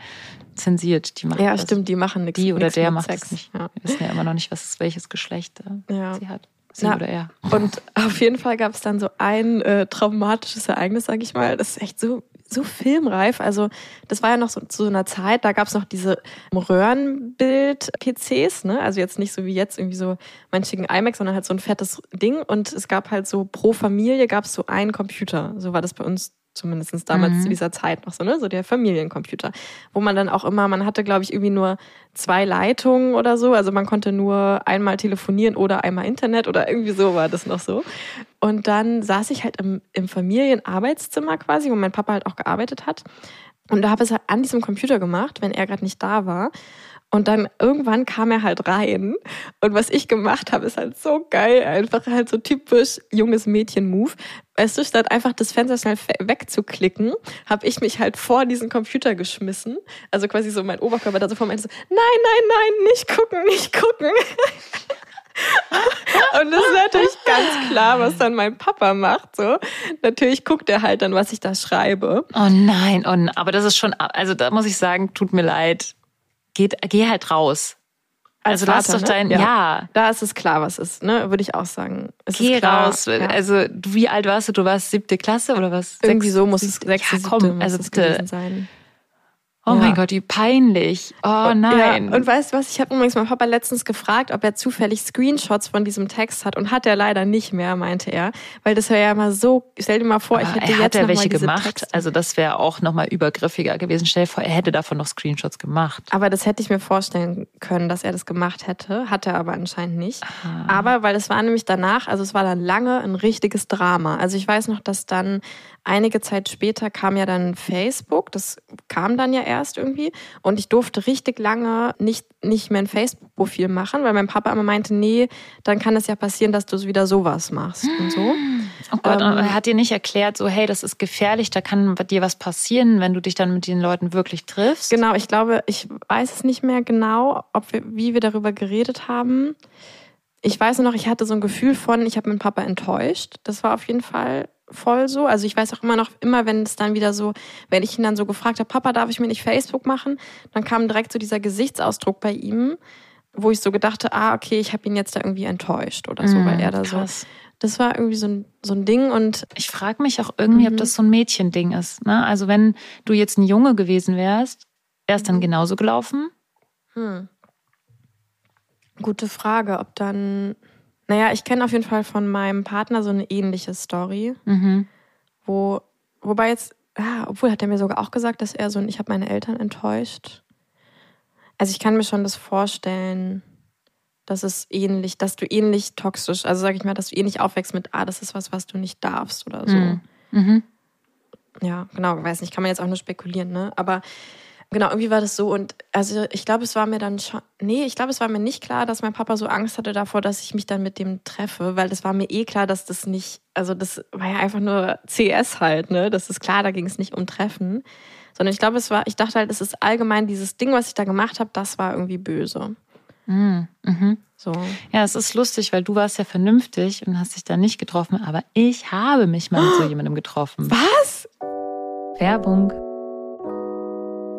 zensiert. Die machen Ja, das. stimmt, die machen nichts. Die oder der macht es nicht. Ja. Wir wissen ja immer noch nicht, was welches Geschlecht äh, Ja. sie hat. Sie Na, oder er. Und auf jeden Fall gab es dann so ein äh, traumatisches Ereignis, sag ich mal. Das ist echt so, so filmreif. Also das war ja noch so zu so einer Zeit, da gab es noch diese Röhrenbild-PCs, ne? Also jetzt nicht so wie jetzt irgendwie so mein schicken iMac, sondern halt so ein fettes Ding. Und es gab halt so pro Familie gab es so einen Computer. So war das bei uns zumindest damals Mhm. zu dieser Zeit noch so, ne? So der Familiencomputer. Wo man dann auch immer, man hatte, glaube ich, irgendwie nur zwei Leitungen oder so. Also man konnte nur einmal telefonieren oder einmal Internet oder irgendwie so war das noch so. Und dann saß ich halt im, im Familienarbeitszimmer quasi, wo mein Papa halt auch gearbeitet hat. Und da habe ich es halt an diesem Computer gemacht, wenn er gerade nicht da war. Und dann irgendwann kam er halt rein. Und was ich gemacht habe, ist halt so geil. Einfach halt so typisch junges Mädchen-Move. Weißt du, statt einfach das Fenster schnell wegzuklicken, habe ich mich halt vor diesen Computer geschmissen. Also quasi so mein Oberkörper da so vor mir so, nein, nein, nein, nicht gucken, nicht gucken. *laughs* Und das ist natürlich ganz klar, was dann mein Papa macht. So, natürlich guckt er halt dann, was ich da schreibe. Oh nein, oh, aber das ist schon, also da muss ich sagen, tut mir leid. Geht, geh halt raus. Als also lass Vater, doch ne? dein, Ja. ja, Da ist es klar, was ist, ne? Würde ich auch sagen. Es geh ist klar, raus. Ja. Also wie alt warst du? Du warst siebte Klasse oder was? Irgendwie Sechs- so muss es siebte- sechste, ja, siebte komm, muss also bitte. gewesen sein. Oh Ja. mein Gott, wie peinlich. Oh nein. Ja, und weißt du was? Ich habe übrigens meinen Papa letztens gefragt, ob er zufällig Screenshots von diesem Text hat und hat er leider nicht mehr, meinte er, weil das wäre ja mal so. Stell dir mal vor, ich Aber hätte er jetzt hat mal welche gemacht. Texte. Also das wäre auch nochmal übergriffiger gewesen. Stell dir vor, er hätte davon noch Screenshots gemacht. Aber das hätte ich mir vorstellen können, dass er das gemacht hätte. Hat er aber anscheinend nicht. Aber weil es war nämlich danach, also es war dann lange ein richtiges Drama. Also ich weiß noch, dass dann einige Zeit später kam ja dann Facebook. Das kam dann ja erst irgendwie. Und ich durfte richtig lange nicht, nicht mehr ein Facebook-Profil machen, weil mein Papa immer meinte, nee, dann kann es ja passieren, dass du wieder sowas machst und so. Oh Gott, Ähm, er hat dir nicht erklärt, so hey, das ist gefährlich, da kann dir was passieren, wenn du dich dann mit den Leuten wirklich triffst. Genau, ich glaube, ich weiß es nicht mehr genau, ob wir, wie wir darüber geredet haben. Ich weiß nur noch, ich hatte so ein Gefühl von, ich habe meinen Papa enttäuscht. Das war auf jeden Fall voll so. Also ich weiß auch immer noch, immer wenn es dann wieder so, wenn ich ihn dann so gefragt habe, Papa, darf ich mir nicht Facebook machen? Dann kam direkt so dieser Gesichtsausdruck bei ihm, wo ich so gedachte, ah, okay, ich habe ihn jetzt da irgendwie enttäuscht oder so, Mhm, weil er da krass. so. Das war irgendwie so ein, so ein Ding und Ich frage mich auch irgendwie, Mhm. ob das so ein Mädchending ist. Ne? Also wenn du jetzt ein Junge gewesen wärst, wär's Mhm. dann genauso gelaufen? Hm. Gute Frage, ob dann. Naja, ich kenne auf jeden Fall von meinem Partner so eine ähnliche Story, Mhm. wo, wobei jetzt, ja, obwohl hat er mir sogar auch gesagt, dass er so ein, ich habe meine Eltern enttäuscht. Also ich kann mir schon das vorstellen, dass es ähnlich, dass du ähnlich toxisch, also sag ich mal, dass du ähnlich aufwächst mit, ah, das ist was, was du nicht darfst oder so. Mhm. Mhm. Ja, genau, weiß nicht, kann man jetzt auch nur spekulieren, ne? Aber genau, irgendwie war das so und also ich glaube, es war mir dann schon, nee, ich glaube, es war mir nicht klar, dass mein Papa so Angst hatte davor, dass ich mich dann mit dem treffe, weil das war mir eh klar, dass das nicht, also das war ja einfach nur CS halt, ne? Das ist klar, da ging es nicht um Treffen, sondern ich glaube, es war, ich dachte halt, es ist allgemein dieses Ding, was ich da gemacht habe, das war irgendwie böse. Mhm. Mhm. So. Ja, es ist lustig, weil du warst ja vernünftig und hast dich da nicht getroffen, aber ich habe mich mal mit so *gasps* jemandem getroffen. Was? Werbung.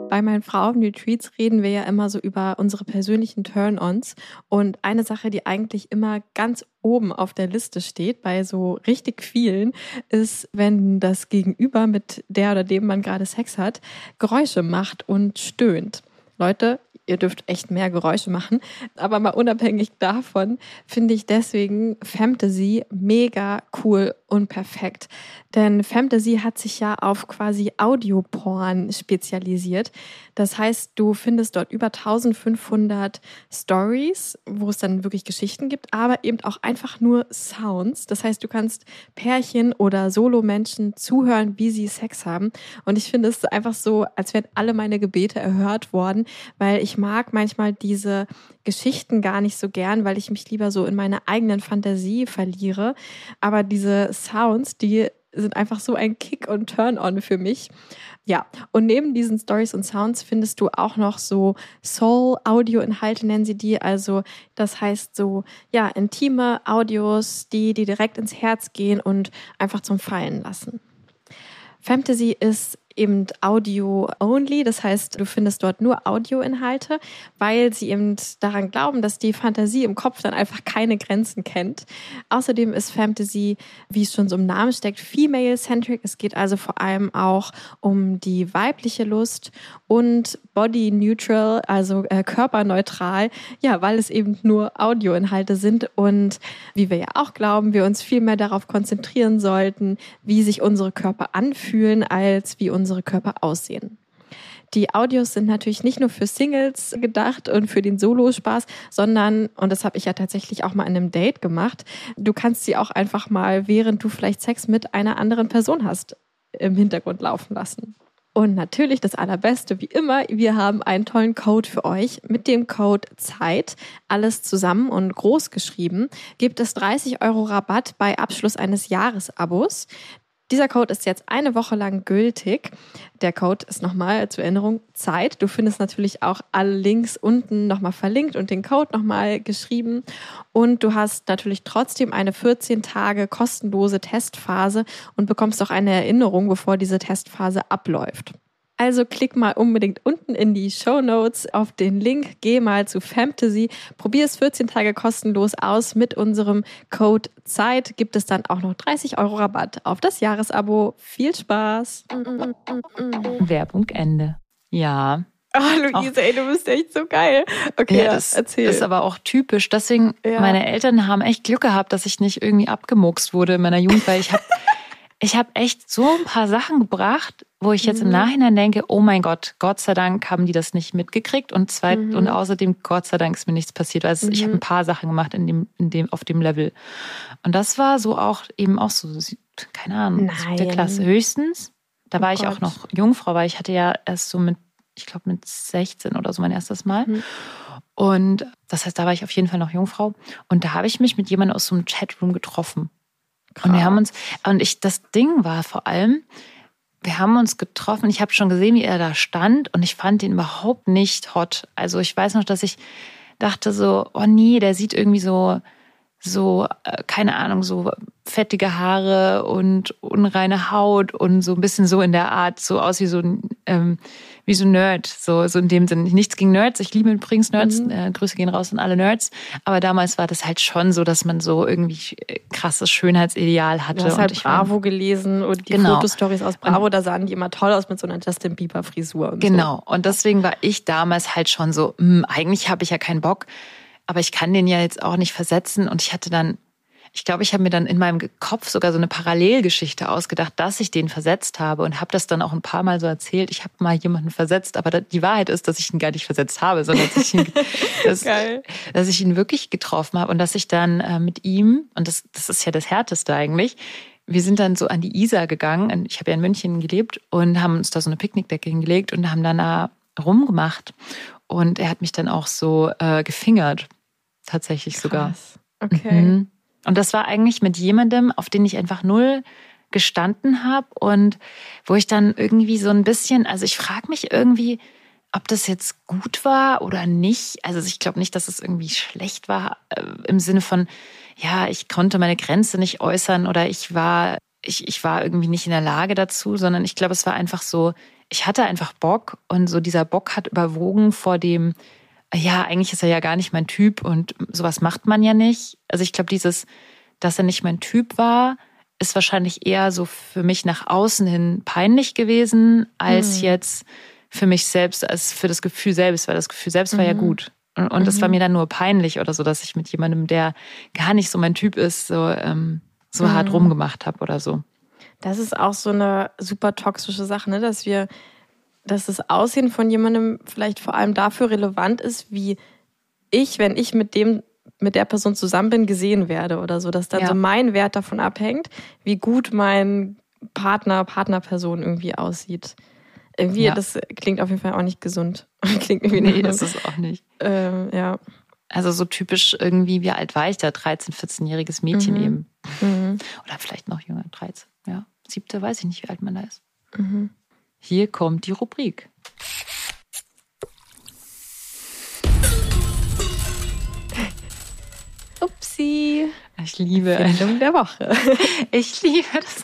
Bei meinen Frauen-Retreats reden wir ja immer so über unsere persönlichen Turn-ons. Und eine Sache, die eigentlich immer ganz oben auf der Liste steht, bei so richtig vielen, ist, wenn das Gegenüber mit der oder dem man gerade Sex hat, Geräusche macht und stöhnt. Leute, ihr dürft echt mehr Geräusche machen. Aber mal unabhängig davon finde ich deswegen Fantasy mega cool und perfekt. Denn Fantasy hat sich ja auf quasi Audioporn spezialisiert. Das heißt, du findest dort über 1500 Stories, wo es dann wirklich Geschichten gibt, aber eben auch einfach nur Sounds. Das heißt, du kannst Pärchen oder Solo-Menschen zuhören, wie sie Sex haben. Und ich finde es einfach so, als wären alle meine Gebete erhört worden, weil ich mag manchmal diese Geschichten gar nicht so gern, weil ich mich lieber so in meine eigenen Fantasie verliere. Aber diese Sounds, die sind einfach so ein Kick und Turn-on für mich. Ja, und neben diesen Stories und Sounds findest du auch noch so Soul-Audio-Inhalte, nennen sie die. Also, das heißt so, ja, intime Audios, die, die direkt ins Herz gehen und einfach zum Fallen lassen. Fantasy ist eben Audio-only. Das heißt, du findest dort nur Audioinhalte, weil sie eben daran glauben, dass die Fantasie im Kopf dann einfach keine Grenzen kennt. Außerdem ist Fantasy, wie es schon so im Namen steckt, female-centric. Es geht also vor allem auch um die weibliche Lust und body-neutral, also äh, körperneutral, ja, weil es eben nur Audioinhalte sind und wie wir ja auch glauben, wir uns viel mehr darauf konzentrieren sollten, wie sich unsere Körper anfühlen, als wie unsere unsere Körper aussehen. Die Audios sind natürlich nicht nur für Singles gedacht und für den Solo-Spaß, sondern, und das habe ich ja tatsächlich auch mal in einem Date gemacht, du kannst sie auch einfach mal, während du vielleicht Sex mit einer anderen Person hast, im Hintergrund laufen lassen. Und natürlich das Allerbeste, wie immer, wir haben einen tollen Code für euch. Mit dem Code ZEIT, alles zusammen und groß geschrieben, gibt es 30 Euro Rabatt bei Abschluss eines Jahresabos. Dieser Code ist jetzt eine Woche lang gültig. Der Code ist nochmal zur Erinnerung Zeit. Du findest natürlich auch alle Links unten nochmal verlinkt und den Code nochmal geschrieben. Und du hast natürlich trotzdem eine 14 Tage kostenlose Testphase und bekommst auch eine Erinnerung, bevor diese Testphase abläuft. Also klick mal unbedingt unten in die Show Notes auf den Link, geh mal zu Fantasy, probier es 14 Tage kostenlos aus. Mit unserem Code Zeit gibt es dann auch noch 30 Euro Rabatt auf das Jahresabo. Viel Spaß! Werbung Ende. Ja. Oh, Luise, ey, du bist echt so geil. Okay, ja, das erzähl. ist aber auch typisch. Deswegen, Ja. meine Eltern haben echt Glück gehabt, dass ich nicht irgendwie abgemuckst wurde in meiner Jugend, weil ich habe *laughs* ich hab echt so ein paar Sachen gebracht, wo ich jetzt im Nachhinein denke, oh mein Gott, Gott sei Dank haben die das nicht mitgekriegt und zweit, und außerdem Gott sei Dank ist mir nichts passiert. Also ich habe ein paar Sachen gemacht in dem, in dem, auf dem Level. Und das war so auch eben auch so, keine Ahnung, siebte. Klasse höchstens. Da Oh war ich Gott. auch noch Jungfrau, weil ich hatte ja erst so mit, ich glaube mit 16 oder so mein erstes Mal. Mhm. Und das heißt, da war ich auf jeden Fall noch Jungfrau. Und da habe ich mich mit jemandem aus so einem Chatroom getroffen. Und wir haben uns, und ich, das Ding war vor allem, wir haben uns getroffen. Ich habe schon gesehen, wie er da stand und ich fand ihn überhaupt nicht hot. Also ich weiß noch, dass ich dachte so, oh nee, der sieht irgendwie so, so, äh, keine Ahnung, so fettige Haare und unreine Haut und so ein bisschen so in der Art, so aus wie so ein, ähm, wie so ein Nerd, so, so in dem Sinn. Nichts gegen Nerds, ich liebe übrigens Nerds, äh, Grüße gehen raus an alle Nerds, aber damals war das halt schon so, dass man so irgendwie äh, krasses Schönheitsideal hatte. Du hast halt und ich war- Bravo gelesen und die Genau. Fotostories aus Bravo, da sahen die immer toll aus mit so einer Justin Bieber Frisur und Genau. Und deswegen war ich damals halt schon so, hm, eigentlich habe ich ja keinen Bock, aber ich kann den ja jetzt auch nicht versetzen. Und ich hatte dann, ich glaube, ich habe mir dann in meinem Kopf sogar so eine Parallelgeschichte ausgedacht, dass ich den versetzt habe und habe das dann auch ein paar Mal so erzählt. Ich habe mal jemanden versetzt, aber die Wahrheit ist, dass ich ihn gar nicht versetzt habe, sondern dass ich ihn, *laughs* dass, dass ich ihn wirklich getroffen habe und dass ich dann äh, mit ihm, und das, das ist ja das Härteste eigentlich, wir sind dann so an die Isar gegangen. Ich habe ja in München gelebt und haben uns da so eine Picknickdecke hingelegt und haben dann da rumgemacht. Und er hat mich dann auch so äh, gefingert. Tatsächlich sogar. Krass. Okay. Mhm. Und das war eigentlich mit jemandem, auf den ich einfach null gestanden habe und wo ich dann irgendwie so ein bisschen, also ich frage mich irgendwie, ob das jetzt gut war oder nicht. Also ich glaube nicht, dass es irgendwie schlecht war äh, im Sinne von, ja, ich konnte meine Grenze nicht äußern oder ich war, ich, ich war irgendwie nicht in der Lage dazu, sondern ich glaube, es war einfach so, ich hatte einfach Bock und so dieser Bock hat überwogen vor dem, ja, eigentlich ist er ja gar nicht mein Typ und sowas macht man ja nicht. Also ich glaube, dieses, dass er nicht mein Typ war, ist wahrscheinlich eher so für mich nach außen hin peinlich gewesen, als jetzt für mich selbst, als für das Gefühl selbst, weil das Gefühl selbst war ja gut. Und, und das war mir dann nur peinlich oder so, dass ich mit jemandem, der gar nicht so mein Typ ist, so, ähm, so hart rumgemacht habe oder so. Das ist auch so eine super toxische Sache, ne? dass wir, dass das Aussehen von jemandem vielleicht vor allem dafür relevant ist, wie ich, wenn ich mit dem, mit der Person zusammen bin, gesehen werde oder so, dass dann Ja. so mein Wert davon abhängt, wie gut mein Partner, Partnerperson irgendwie aussieht. Irgendwie, Ja. das klingt auf jeden Fall auch nicht gesund. *laughs* klingt irgendwie Nee, das ist auch nicht. ähm, ja. Also so typisch irgendwie, wie alt war ich da? 13, 14-jähriges Mädchen Mhm. eben. Mhm. Oder vielleicht noch jünger, 13. Ja, siebte, weiß ich nicht, wie alt man da ist. Mhm. Hier kommt die Rubrik. Upsi. Ich liebe Erfindung der Woche. *laughs* Ich liebe das.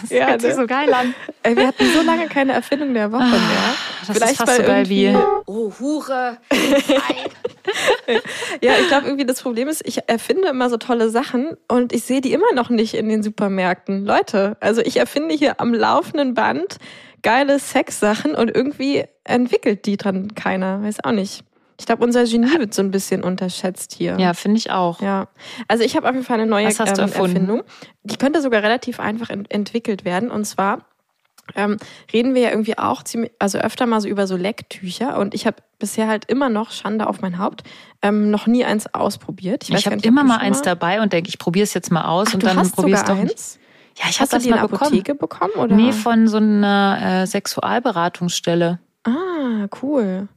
Das Ja, hört sich ne? so geil an. Ey, wir hatten so lange keine Erfindung der Woche mehr. Das ist fast so geil wie. Oh, Hure. *laughs* Ja, ich glaube irgendwie das Problem ist, ich erfinde immer so tolle Sachen und ich sehe die immer noch nicht in den Supermärkten. Leute, also ich erfinde hier am laufenden Band geile Sexsachen und irgendwie entwickelt die dran keiner. Weiß auch nicht. Ich glaube, unser Genie wird so ein bisschen unterschätzt hier. Ja, finde ich auch. Ja, also ich habe auf jeden Fall eine neue Was hast du ähm? Erfindung. Die könnte sogar relativ einfach ent entwickelt werden. Und zwar ähm, reden wir ja irgendwie auch ziemlich, also öfter mal so über so Lecktücher. Und ich habe bisher halt immer noch Schande auf mein Haupt, ähm, noch nie eins ausprobiert. Ich, gar habe immer mal eins dabei und denke, ich probiere es jetzt mal aus Ach, und dann probiere ich sogar doch nicht. Ja, ich habe das die in der. Apotheke bekommen? oder? Nee, von so einer äh, Sexualberatungsstelle. Ah, cool.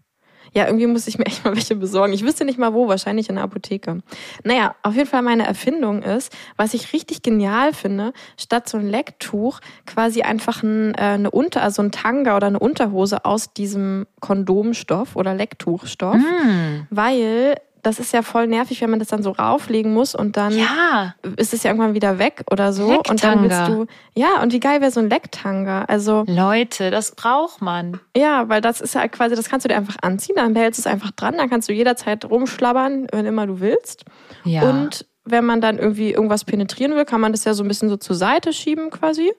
Ja, irgendwie muss ich mir *laughs* echt mal welche besorgen. Ich wüsste nicht mal wo, wahrscheinlich in der Apotheke. Naja, auf jeden Fall meine Erfindung ist, was ich richtig genial finde, statt so ein Lecktuch quasi einfach ein, äh, eine Unter, also ein Tanga oder eine Unterhose aus diesem Kondomstoff oder Lecktuchstoff, Hm. weil das ist ja voll nervig, wenn man das dann so rauflegen muss und dann Ja, ist es ja irgendwann wieder weg oder so. Und dann willst du, ja, und wie geil wäre so ein Lecktanga? Also, Leute, das braucht man. ja, weil das ist ja quasi, das kannst du dir einfach anziehen, dann behältst du es einfach dran, dann kannst du jederzeit rumschlabbern, wenn immer du willst. Ja. Und wenn man dann irgendwie irgendwas penetrieren will, kann man das ja so ein bisschen so zur Seite schieben quasi.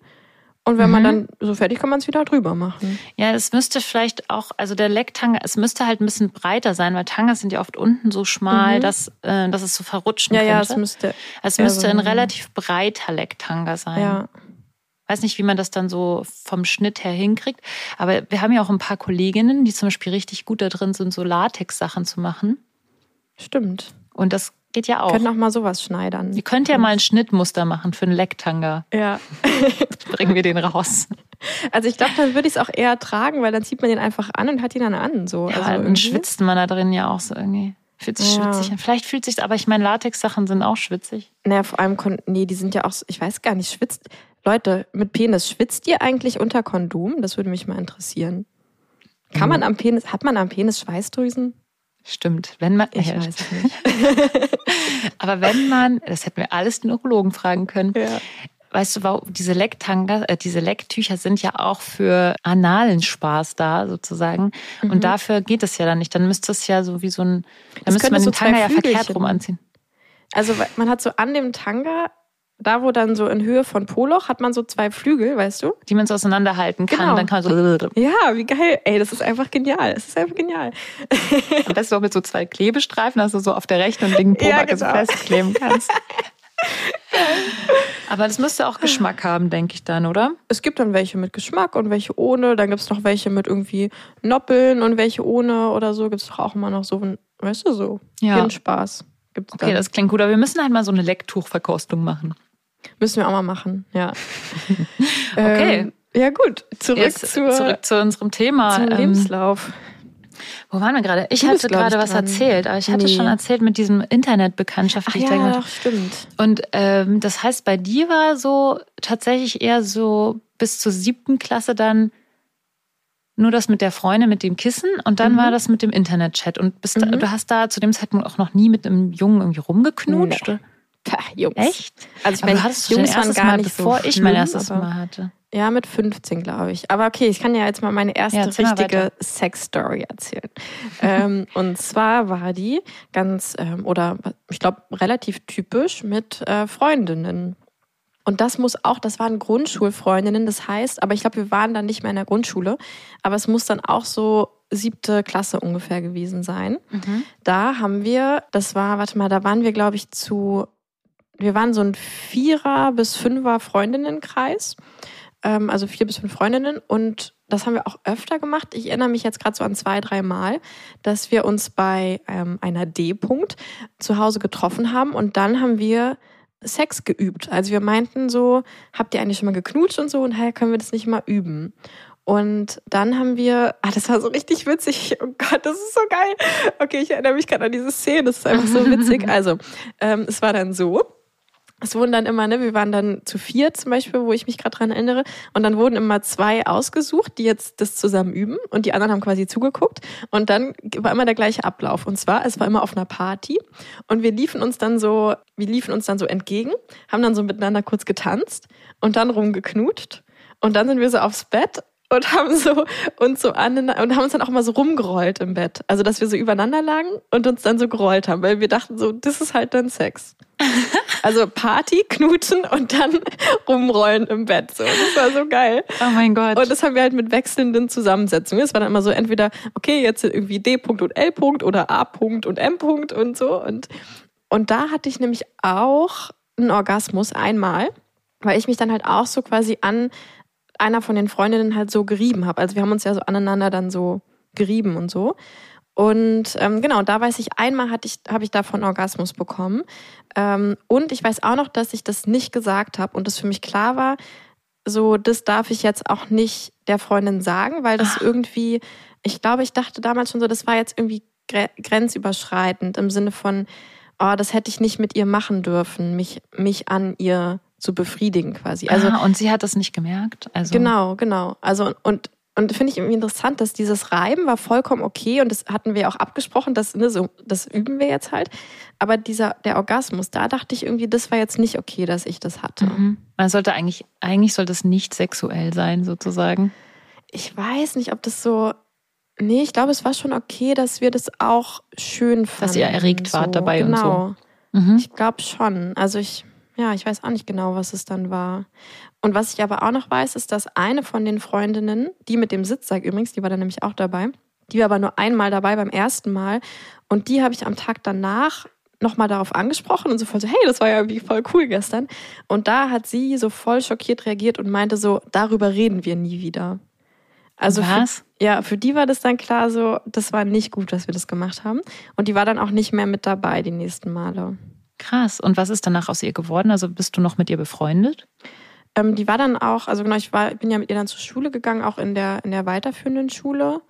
Und wenn man Mhm. dann so fertig, kann man es wieder drüber machen. Ja, es müsste vielleicht auch, also der Lecktanga, es müsste halt ein bisschen breiter sein, weil Tangas sind ja oft unten so schmal, dass, äh, dass es so verrutschen Mhm. Ja, ja, könnte. es müsste. es ja, müsste so ein relativ breiter Lecktanga sein. Ja. Weiß nicht, wie man das dann so vom Schnitt her hinkriegt. Aber wir haben ja auch ein paar Kolleginnen, die zum Beispiel richtig gut da drin sind, so Latex-Sachen zu machen. Stimmt. Und das geht ja auch. Können auch mal sowas schneidern. Ihr könnt ja mal ein Schnittmuster machen für einen Lecktanga. Ja. *laughs* Bringen wir den raus. Also ich glaube, dann würde ich es auch eher tragen, weil dann zieht man den einfach an und hat ihn dann an. So. Ja, also dann irgendwie. schwitzt man da drin ja auch so irgendwie. Fühlt sich Ja. schwitzig an. Vielleicht fühlt sich aber ich meine, Latex-Sachen sind auch schwitzig. Naja, vor allem, nee, die sind ja auch, so- ich weiß gar nicht, schwitzt. Leute, mit Penis, schwitzt ihr eigentlich unter Kondom? Das würde mich mal interessieren. Kann man am Penis, hat man am Penis Schweißdrüsen? Stimmt. Wenn man, Ich ja, weiß es nicht. *laughs* aber wenn man, das hätten wir alles den Urologen fragen können. Ja. Weißt du, diese Lecktanga, äh, diese Lecktücher sind ja auch für analen Spaß da, sozusagen. Mhm. Und dafür geht es ja dann nicht. Dann müsste es ja so wie so ein, Das dann müsste könnte man so den Tanga zwei ja verkehrt rum anziehen. Also man hat so an dem Tanga, da wo dann so in Höhe von Poloch, hat man so zwei Flügel, weißt du? Die man so auseinanderhalten kann. Genau. Dann kann man so, *laughs* Ja, wie geil. Ey, das ist einfach genial. Es ist einfach genial. *laughs* am besten auch mit so zwei Klebestreifen, dass du so auf der rechten und linken Ja, Pobacke so genau. festkleben kannst. *laughs* Aber das müsste auch Geschmack haben, denke ich dann, oder? Es gibt dann welche mit Geschmack und welche ohne. Dann gibt's noch welche mit irgendwie Noppeln und welche ohne oder so. Gibt's doch auch immer noch so, weißt du, so. Ja. Hirnspaß. Gibt's Okay, dann. das klingt gut, aber wir müssen halt mal so eine Lecktuchverkostung machen. Müssen wir auch mal machen, ja. *laughs* Okay. Ähm, ja, gut. Zurück, Jetzt zur, zurück zu unserem Thema. zum Ähm, Lebenslauf. Wo waren wir gerade? Ich Du hatte gerade was dran. erzählt, aber ich hatte Nee. schon erzählt mit diesem Internetbekanntschaft, Ach ich da ja, gemacht habe. stimmt. Und ähm, das heißt, bei dir war so tatsächlich eher so bis zur siebten Klasse dann nur das mit der Freundin, mit dem Kissen und dann Mhm. war das mit dem Internetchat. Und bist da, Mhm. du hast da zu dem Zeitpunkt auch noch nie mit einem Jungen irgendwie rumgeknutscht? Nee. Pah, Jungs. Echt? Also ich meine, Jungs waren gar Mal, nicht so bevor ich schlimm, mein erstes aber- Mal hatte. Ja, mit 15, glaube ich. Aber okay, ich kann ja jetzt mal meine erste Ja, richtige. Sex-Story erzählen. ähm, *laughs* und zwar war die ganz, ähm, oder ich glaube, relativ typisch mit äh, Freundinnen. Und das muss auch, das waren Grundschulfreundinnen, das heißt, aber ich glaube, wir waren dann nicht mehr in der Grundschule, aber es muss dann auch so siebte Klasse ungefähr gewesen sein. Da haben wir, das war, warte mal, da waren wir, glaube ich, zu, wir waren so ein Vierer- bis Fünfer Freundinnenkreis. Ähm, also vier bis fünf Freundinnen. Und das haben wir auch öfter gemacht. Ich erinnere mich jetzt gerade so an zwei, drei Mal, dass wir uns bei ähm, einer D-Punkt zu Hause getroffen haben und dann haben wir Sex geübt. Also wir meinten so, habt ihr eigentlich schon mal geknutscht und so und hey, können wir das nicht mal üben? Und dann haben wir, ah, das war so richtig witzig. *laughs* Oh Gott, das ist so geil. Okay, ich erinnere mich gerade an diese Szene. Das ist einfach so witzig. *laughs* Also, ähm, es war dann so, es wurden dann immer, ne, wir waren dann zu vier zum Beispiel, wo ich mich gerade dran erinnere, und dann wurden immer zwei ausgesucht, die jetzt das zusammen üben. Und die anderen haben quasi zugeguckt. Und dann war immer der gleiche Ablauf. Und zwar, es war immer auf einer Party. Und wir liefen uns dann so, wir liefen uns dann so entgegen, haben dann so miteinander kurz getanzt und dann rumgeknutscht. Und dann sind wir so aufs Bett und *laughs* haben so uns so an und haben uns dann auch mal so rumgerollt im Bett. Also dass wir so übereinander lagen und uns dann so gerollt haben, weil wir dachten so, das ist halt dann Sex. *laughs* Also Party, knutschen und dann rumrollen im Bett. So, das war so geil. Oh mein Gott. Und das haben wir halt mit wechselnden Zusammensetzungen. Es war dann immer so entweder, okay, jetzt irgendwie D. -Punkt und L. -Punkt oder A. -Punkt und M. -Punkt und so. Und, und da hatte ich nämlich auch einen Orgasmus einmal, weil ich mich dann halt auch so quasi an einer von den Freundinnen halt so gerieben habe. Also wir haben uns ja so aneinander dann so gerieben und so. Und ähm, genau, da weiß ich, einmal hatte ich, habe ich davon Orgasmus bekommen. Ähm, und ich weiß auch noch, dass ich das nicht gesagt habe und das für mich klar war, so, das darf ich jetzt auch nicht der Freundin sagen, weil das Ach. irgendwie, ich glaube, ich dachte damals schon so, das war jetzt irgendwie grenzüberschreitend im Sinne von, oh, das hätte ich nicht mit ihr machen dürfen, mich, mich an ihr zu befriedigen quasi. Also ah, und sie hat das nicht gemerkt. Also genau, genau. Also und und finde ich irgendwie interessant, dass dieses Reiben war vollkommen okay und das hatten wir auch abgesprochen, dass ne, so das üben wir jetzt halt. Aber dieser der Orgasmus, da dachte ich irgendwie, das war jetzt nicht okay, dass ich das hatte. Mhm. Man sollte eigentlich eigentlich sollte es nicht sexuell sein sozusagen. Ich weiß nicht, ob das so Nee, ich glaube, es war schon okay, dass wir das auch schön fanden. Dass ihr erregt wart dabei genau. und so. Mhm. Ich glaube schon. Also ich ja, ich weiß auch nicht genau, was es dann war. Und was ich aber auch noch weiß, ist, dass eine von den Freundinnen, die mit dem Sitzsack übrigens, die war dann nämlich auch dabei, die war aber nur einmal dabei beim ersten Mal. Und die habe ich am Tag danach nochmal darauf angesprochen und so voll so, hey, das war ja irgendwie voll cool gestern. Und da hat sie so voll schockiert reagiert und meinte so, darüber reden wir nie wieder. Also Was? Für, ja, für die war das dann klar so, das war nicht gut, dass wir das gemacht haben. Und die war dann auch nicht mehr mit dabei die nächsten Male. Krass. Und was ist danach aus ihr geworden? Also bist du noch mit ihr befreundet? Ähm, die war dann auch, also genau, ich war, bin ja mit ihr dann zur Schule gegangen, auch in der, in der weiterführenden Schule.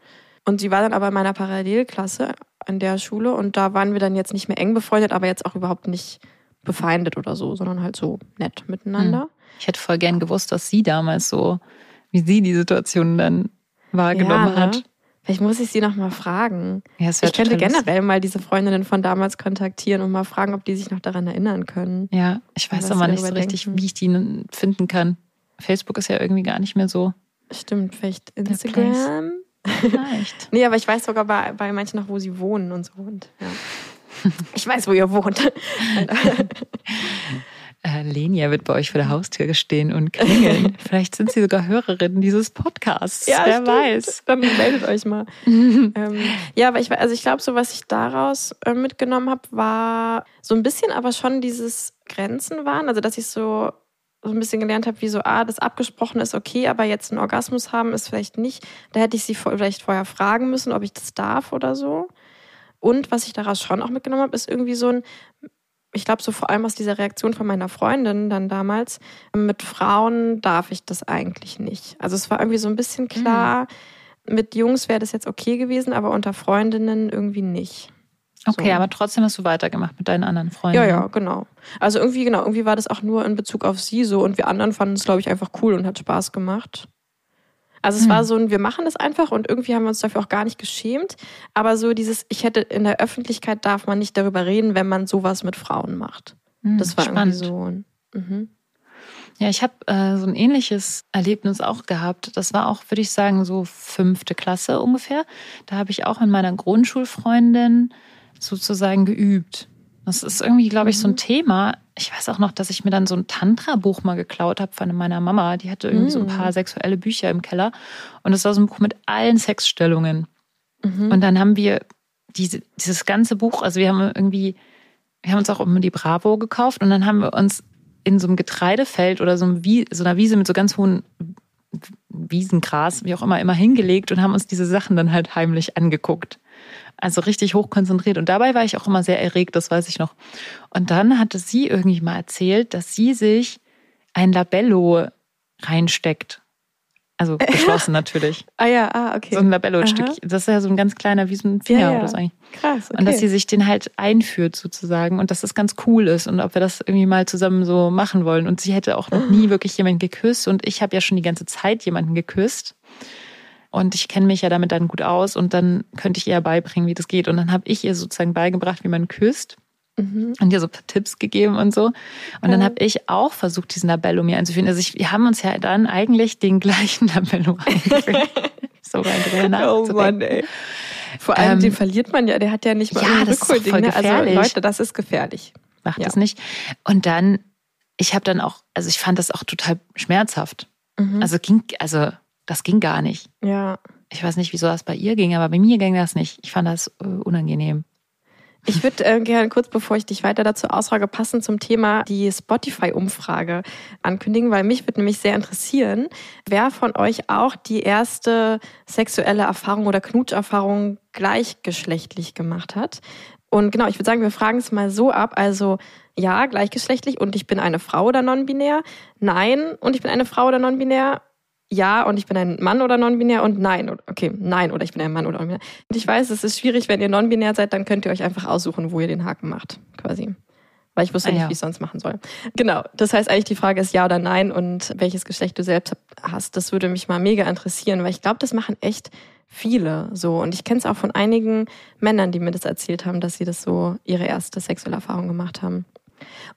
Und sie war dann aber in meiner Parallelklasse in der Schule und da waren wir dann jetzt nicht mehr eng befreundet, aber jetzt auch überhaupt nicht befeindet oder so, sondern halt so nett miteinander. Hm. Ich hätte voll gern gewusst, dass sie damals so, wie sie die Situation dann wahrgenommen ja, ne? hat. Vielleicht muss ich sie noch mal fragen. Ja, ich könnte generell mal diese Freundinnen von damals kontaktieren und mal fragen, ob die sich noch daran erinnern können. Ja, ich weiß aber nicht so richtig, denken. wie ich die finden kann. Facebook ist ja irgendwie gar nicht mehr so. Stimmt, vielleicht Instagram. Vielleicht. *laughs* nee, aber ich weiß sogar bei, bei manchen noch, wo sie wohnen und so. Und, ja. Ich weiß, wo ihr wohnt. *laughs* *laughs* äh, Lenia wird bei euch vor der Haustür stehen und klingeln. *laughs* Vielleicht sind sie sogar Hörerin dieses Podcasts. Ja, Wer stimmt. weiß. Dann meldet euch mal. *laughs* ähm, ja, aber ich, also ich glaube, so was ich daraus äh, mitgenommen habe, war so ein bisschen aber schon dieses Grenzen waren. Also, dass ich so so ein bisschen gelernt habe, wie so, ah, das abgesprochen ist okay, aber jetzt einen Orgasmus haben ist vielleicht nicht. Da hätte ich sie vielleicht vorher fragen müssen, ob ich das darf oder so. Und was ich daraus schon auch mitgenommen habe, ist irgendwie so ein, ich glaube, so vor allem aus dieser Reaktion von meiner Freundin dann damals, mit Frauen darf ich das eigentlich nicht. Also es war irgendwie so ein bisschen mhm. klar, mhm. mit Jungs wäre das jetzt okay gewesen, aber unter Freundinnen irgendwie nicht. Okay, so. aber trotzdem hast du weitergemacht mit deinen anderen Freunden. Ja, ja, genau. Also irgendwie, genau, irgendwie war das auch nur in Bezug auf sie so und wir anderen fanden es, glaube ich, einfach cool und hat Spaß gemacht. Also es hm. war so ein, wir machen das einfach und irgendwie haben wir uns dafür auch gar nicht geschämt. Aber so dieses, ich hätte in der Öffentlichkeit darf man nicht darüber reden, wenn man sowas mit Frauen macht. Hm, das war spannend. irgendwie so. Mhm. Ja, ich habe äh, so ein ähnliches Erlebnis auch gehabt. Das war auch, würde ich sagen, so fünfte Klasse ungefähr. Da habe ich auch mit meiner Grundschulfreundin sozusagen geübt. Das ist irgendwie, glaube ich, so ein mhm. Thema. Ich weiß auch noch, dass ich mir dann so ein Tantra-Buch mal geklaut habe von meiner Mama. Die hatte irgendwie mhm. so ein paar mhm. sexuelle Bücher im Keller. Und es war so ein Buch mit allen Sexstellungen. Mhm. Und dann haben wir diese, dieses ganze Buch, also wir haben irgendwie, wir haben uns auch immer die Bravo gekauft und dann haben wir uns in so einem Getreidefeld oder so, einem, so einer Wiese mit so ganz hohen Wiesengras, wie auch immer, immer hingelegt und haben uns diese Sachen dann halt heimlich angeguckt. Also richtig hochkonzentriert. Und dabei war ich auch immer sehr erregt, das weiß ich noch. Und dann hatte sie irgendwie mal erzählt, dass sie sich ein Labello reinsteckt. Also *laughs* geschlossen natürlich. Ah ja, ah, okay. So ein Labello-Stück. Das ist ja so ein ganz kleiner, wie so ein Finger Ja, ja. oder so eigentlich. Krass, okay. Und dass sie sich den halt einführt sozusagen und dass das ganz cool ist und ob wir das irgendwie mal zusammen so machen wollen. Und sie hätte auch noch *gasps* nie wirklich jemanden geküsst und ich habe ja schon die ganze Zeit jemanden geküsst. Und ich kenne mich ja damit dann gut aus und dann könnte ich ihr beibringen, wie das geht. Und dann habe ich ihr sozusagen beigebracht, wie man küsst Mhm. und ihr so ein paar Tipps gegeben und so. Und dann Ja. habe ich auch versucht, diesen Labello mir einzuführen. Also ich, wir haben uns ja dann eigentlich den gleichen *laughs* Labello eingeführt. so rein drüber *laughs* Oh nachzudenken. Mann, ey. Vor allem, Ähm, den verliert man ja, der hat ja nicht mal ja, irgendein das ist doch Rückholding. ne? Also. Leute, das ist gefährlich. macht Ja. das nicht. Und dann, ich habe dann auch, also ich fand das auch total schmerzhaft. Mhm. Also ging, also das ging gar nicht. Ja. Ich weiß nicht, wieso das bei ihr ging, aber bei mir ging das nicht. Ich fand das äh, unangenehm. Ich würde äh, gerne kurz, bevor ich dich weiter dazu ausfrage, passend zum Thema die Spotify-Umfrage ankündigen, weil mich würde nämlich sehr interessieren, wer von euch auch die erste sexuelle Erfahrung oder Knutscherfahrung gleichgeschlechtlich gemacht hat. Und genau, ich würde sagen, wir fragen es mal so ab. Also ja, gleichgeschlechtlich und ich bin eine Frau oder non-binär. Nein und ich bin eine Frau oder non-binär. Ja und ich bin ein Mann oder non-binär und nein. oder- Okay, nein oder ich bin ein Mann oder non-binär. Und ich weiß, es ist schwierig, wenn ihr non-binär seid, dann könnt ihr euch einfach aussuchen, wo ihr den Haken macht, quasi. Weil ich wusste Ah, nicht, ja. wie ich sonst machen soll. Genau. Das heißt eigentlich, die Frage ist ja oder nein und welches Geschlecht du selbst hast. Das würde mich mal mega interessieren, weil ich glaube, das machen echt viele so. Und ich kenne es auch von einigen Männern, die mir das erzählt haben, dass sie das so ihre erste sexuelle Erfahrung gemacht haben.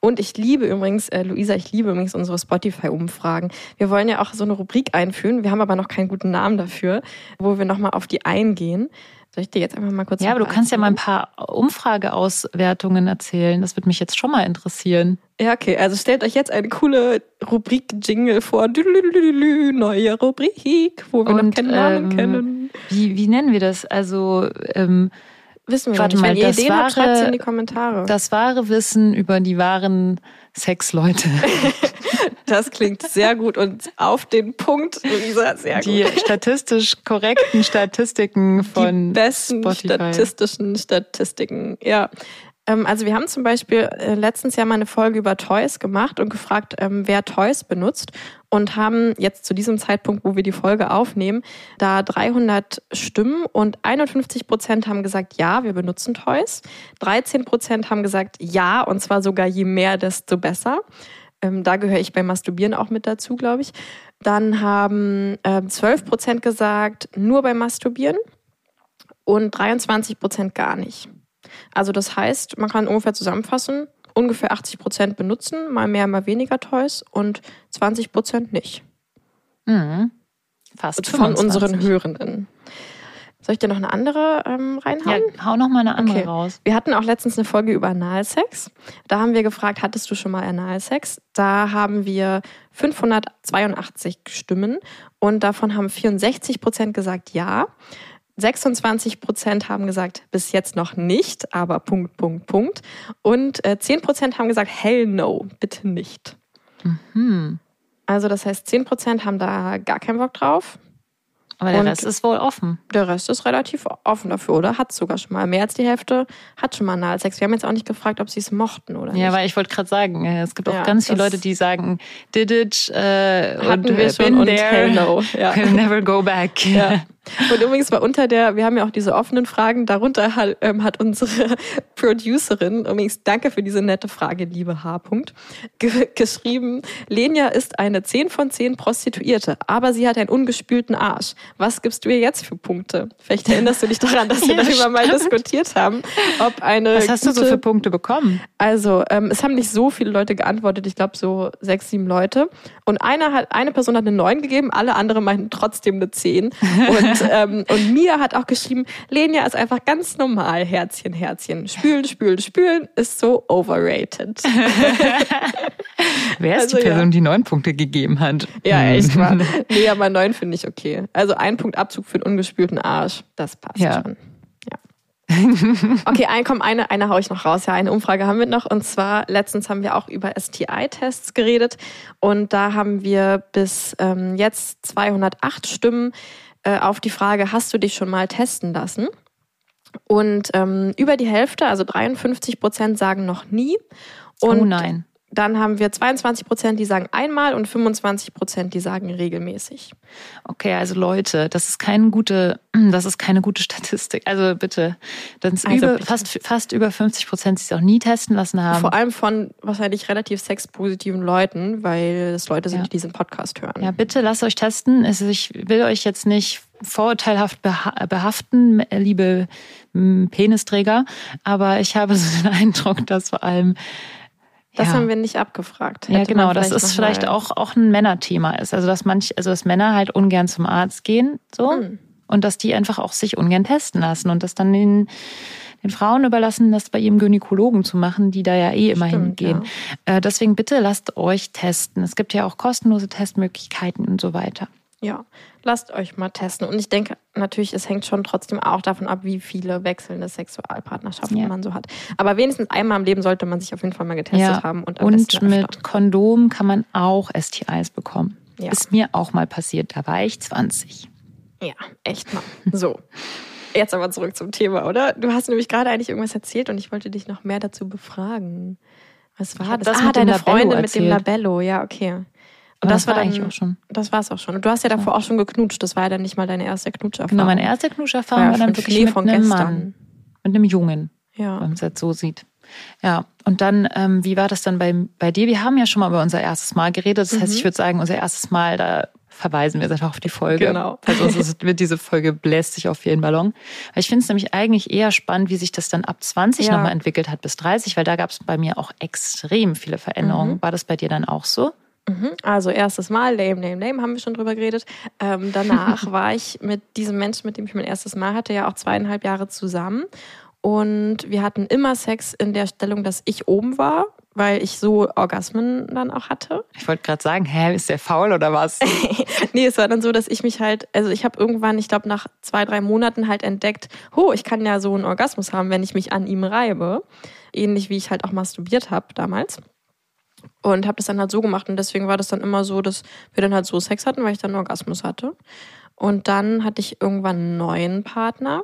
Und ich liebe übrigens, äh, Luisa, ich liebe übrigens unsere Spotify-Umfragen. Wir wollen ja auch so eine Rubrik einführen. Wir haben aber noch keinen guten Namen dafür, wo wir nochmal auf die eingehen. Soll ich dir jetzt einfach mal kurz Ja, aber du kannst ja mal ein paar Umfrageauswertungen erzählen. Das würde mich jetzt schon mal interessieren. Ja, okay. Also stellt euch jetzt eine coole Rubrik-Jingle vor. Düdelüdelülü, Neue Rubrik, wo wir noch Und, keinen Namen ähm, kennen. Wie, wie nennen wir das? Also ähm, Wissen wir warte nicht. mal, Wenn ihr das Ideen habt, schreibt sie in die Kommentare. das wahre Wissen über die wahren Sexleute. *laughs* Das klingt sehr gut und auf den Punkt, Luisa, sehr Die gut. statistisch korrekten Statistiken von die besten Spotify. statistischen Statistiken. Ja. Ähm, Also wir haben zum Beispiel äh, letztens ja mal eine Folge über Toys gemacht und gefragt, ähm, wer Toys benutzt und haben jetzt zu diesem Zeitpunkt, wo wir die Folge aufnehmen, da 300 Stimmen und 51 Prozent haben gesagt, ja, wir benutzen Toys. 13 Prozent haben gesagt, ja, und zwar sogar je mehr, desto besser. Ähm, da gehöre ich beim Masturbieren auch mit dazu, glaube ich. Dann haben ähm, 12 Prozent gesagt, nur beim Masturbieren und 23 Prozent gar nicht. Also das heißt, man kann ungefähr zusammenfassen, ungefähr 80 Prozent benutzen, mal mehr, mal weniger Toys und 20 Prozent nicht. Mhm. Fast Von 25. unseren Hörenden. Soll ich dir noch eine andere ähm, Ja, reinhauen? hau noch mal eine andere Okay. raus. Wir hatten auch letztens eine Folge über Analsex. Da haben wir gefragt, hattest du schon mal Analsex? Da haben wir 582 Stimmen und davon haben 64 Prozent gesagt ja. 26 Prozent haben gesagt, bis jetzt noch nicht, aber Punkt, Punkt, Punkt. Und äh, 10 Prozent haben gesagt, hell no, bitte nicht. Hm. Also das heißt, 10 Prozent haben da gar keinen Bock drauf. Aber der Und- Rest ist wohl offen. Der Rest ist relativ offen dafür, oder? Hat sogar schon mal. Mehr als die Hälfte hat schon mal Analsex. Wir haben jetzt auch nicht gefragt, ob sie es mochten oder Ja, nicht. weil ich wollte gerade sagen, äh, es gibt auch Ja, ganz viele Leute, die sagen, did it, äh, Hatten und wir schon been und there, hell no. Ja. *laughs* will never go back. Ja. *laughs* Und übrigens war unter der, wir haben ja auch diese offenen Fragen, darunter hat, ähm, hat unsere *laughs* Producerin, übrigens danke für diese nette Frage, liebe H. -Punkt, ge geschrieben, Lenia ist eine 10 von 10 Prostituierte, aber sie hat einen ungespülten Arsch. Was gibst du ihr jetzt für Punkte? Vielleicht erinnerst du dich daran, dass wir Ja, darüber mal stimmt. diskutiert haben, ob eine Was hast du so gute- für Punkte bekommen? Also, ähm, es haben nicht so viele Leute geantwortet, ich glaube so sechs, sieben Leute. Und einer hat, eine Person hat eine 9 gegeben, alle anderen meinten trotzdem eine 10. Und, ähm, und Mia hat auch geschrieben, Lenia ist einfach ganz normal, Herzchen, Herzchen. Spülen, spülen, spülen ist so overrated. Wer ist Also, die ja. Person, die neun Punkte gegeben hat? Ja, Hm. echt mal. *laughs* Nee, aber 9 finde ich okay. Also ein Punkt Abzug für den ungespülten Arsch, das passt Ja. schon. Ja. Okay, ein, komm, eine, eine hau ich noch raus. Ja, eine Umfrage haben wir noch. Und zwar, letztens haben wir auch über STI-Tests geredet. Und da haben wir bis ähm, jetzt 208 Stimmen äh, auf die Frage, hast du dich schon mal testen lassen? Und ähm, über die Hälfte, also 53 Prozent, sagen noch nie. Und oh nein. Dann haben wir 22 Prozent, die sagen einmal und 25 Prozent, die sagen regelmäßig. Okay, also Leute, das ist keine gute, *clears throat* das ist keine gute *laughs* Statistik. Also bitte, das ist Also über, bitte. fast fast über 50 Prozent, die es auch nie testen lassen haben. Vor allem von wahrscheinlich relativ sexpositiven Leuten, weil es Leute sind, Ja. die diesen Podcast hören. Ja, bitte lasst euch testen. Also ich will euch jetzt nicht vorurteilhaft beha behaften, liebe Penisträger, aber ich habe so den *laughs* Eindruck, dass vor allem Das ja, haben wir nicht abgefragt. ja Hätte man genau, das ist vielleicht auch auch ein Männerthema ist, also dass manch also dass Männer halt ungern zum Arzt gehen, so Hm. und dass die einfach auch sich ungern testen lassen und das dann den den Frauen überlassen, das bei ihrem Gynäkologen zu machen, die da ja eh immer Stimmt, hingehen. Äh, deswegen bitte lasst euch testen. Es gibt ja auch kostenlose Testmöglichkeiten und so weiter. Ja, lasst euch mal testen. Und ich denke natürlich, es hängt schon trotzdem auch davon ab, wie viele wechselnde Sexualpartnerschaften Ja. man so hat. Aber wenigstens einmal im Leben sollte man sich auf jeden Fall mal getestet haben. Und, und mit öfter. Kondom kann man auch STIs bekommen. Ja. Ist mir auch mal passiert. Da war ich 20. Ja, echt mal. So. Jetzt aber zurück zum Thema, oder? Du hast nämlich gerade eigentlich irgendwas erzählt und ich wollte dich noch mehr dazu befragen. Was war das? das ah, deine Freundin mit dem. Labello, ja, okay. Und Aber das, war dann, eigentlich auch schon. Das war es auch schon. Und du hast ja davor auch schon geknutscht. Das war ja dann nicht mal deine erste Knutscherfahrung. Genau, meine erste Knuscherfahrung War war ja dann schon wirklich Schnee mit einem gestern. Mann. Mit einem Jungen, Ja. wenn man es jetzt so sieht. Ja, und dann, ähm, wie war das dann bei, bei dir? Wir haben ja schon mal über unser erstes Mal geredet. Das heißt, Mhm. ich würde sagen, unser erstes Mal, da verweisen wir einfach auf die Folge. Genau. *laughs* Also sonst wird diese Folge bläst sich auf jeden Ballon. Weil ich finde es nämlich eigentlich eher spannend, wie sich das dann ab 20 Ja. nochmal entwickelt hat bis 30, weil da gab es bei mir auch extrem viele Veränderungen. War das bei dir dann auch so? Mhm. Also erstes Mal, lame, lame, lame, haben wir schon drüber geredet. Ähm, danach *laughs* war ich mit diesem Menschen, mit dem ich mein erstes Mal hatte, ja auch zweieinhalb Jahre zusammen. Und wir hatten immer Sex in der Stellung, dass ich oben war, weil ich so Orgasmen dann auch hatte. Ich wollte gerade sagen, hä, ist der faul oder was? *laughs* Nee, es war dann so, dass ich mich halt, also ich habe irgendwann, ich glaube nach zwei, drei Monaten halt entdeckt, oh, ich kann ja so einen Orgasmus haben, wenn ich mich an ihm reibe. Ähnlich wie ich halt auch masturbiert habe damals. Und habe das dann halt so gemacht und deswegen war das dann immer so, dass wir dann halt so Sex hatten, weil ich dann Orgasmus hatte. Und dann hatte ich irgendwann einen neuen Partner.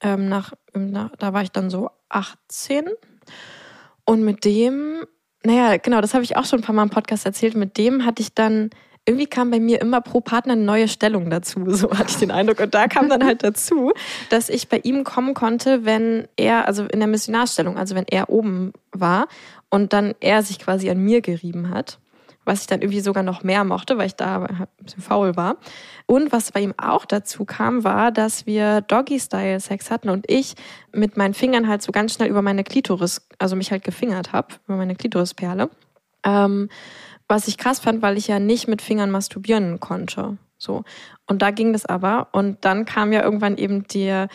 Ähm, nach, nach, da war ich dann so 18. Und mit dem, naja, genau, das habe ich auch schon ein paar Mal im Podcast erzählt. Mit dem hatte ich dann, irgendwie kam bei mir immer pro Partner eine neue Stellung dazu. *laughs* So hatte ich den Eindruck. Und da kam dann halt dazu, dass ich bei ihm kommen konnte, wenn er, also in der Missionarstellung, also wenn er oben war und dann er sich quasi an mir gerieben hat. Was ich dann irgendwie sogar noch mehr mochte, weil ich da ein bisschen faul war. Und was bei ihm auch dazu kam, war, dass wir Doggy-Style-Sex hatten und ich mit meinen Fingern halt so ganz schnell über meine Klitoris, also mich halt gefingert habe, über meine Klitorisperle. Ähm, was ich krass fand, weil ich ja nicht mit Fingern masturbieren konnte. So. Und da ging das aber. Und dann kam ja irgendwann eben der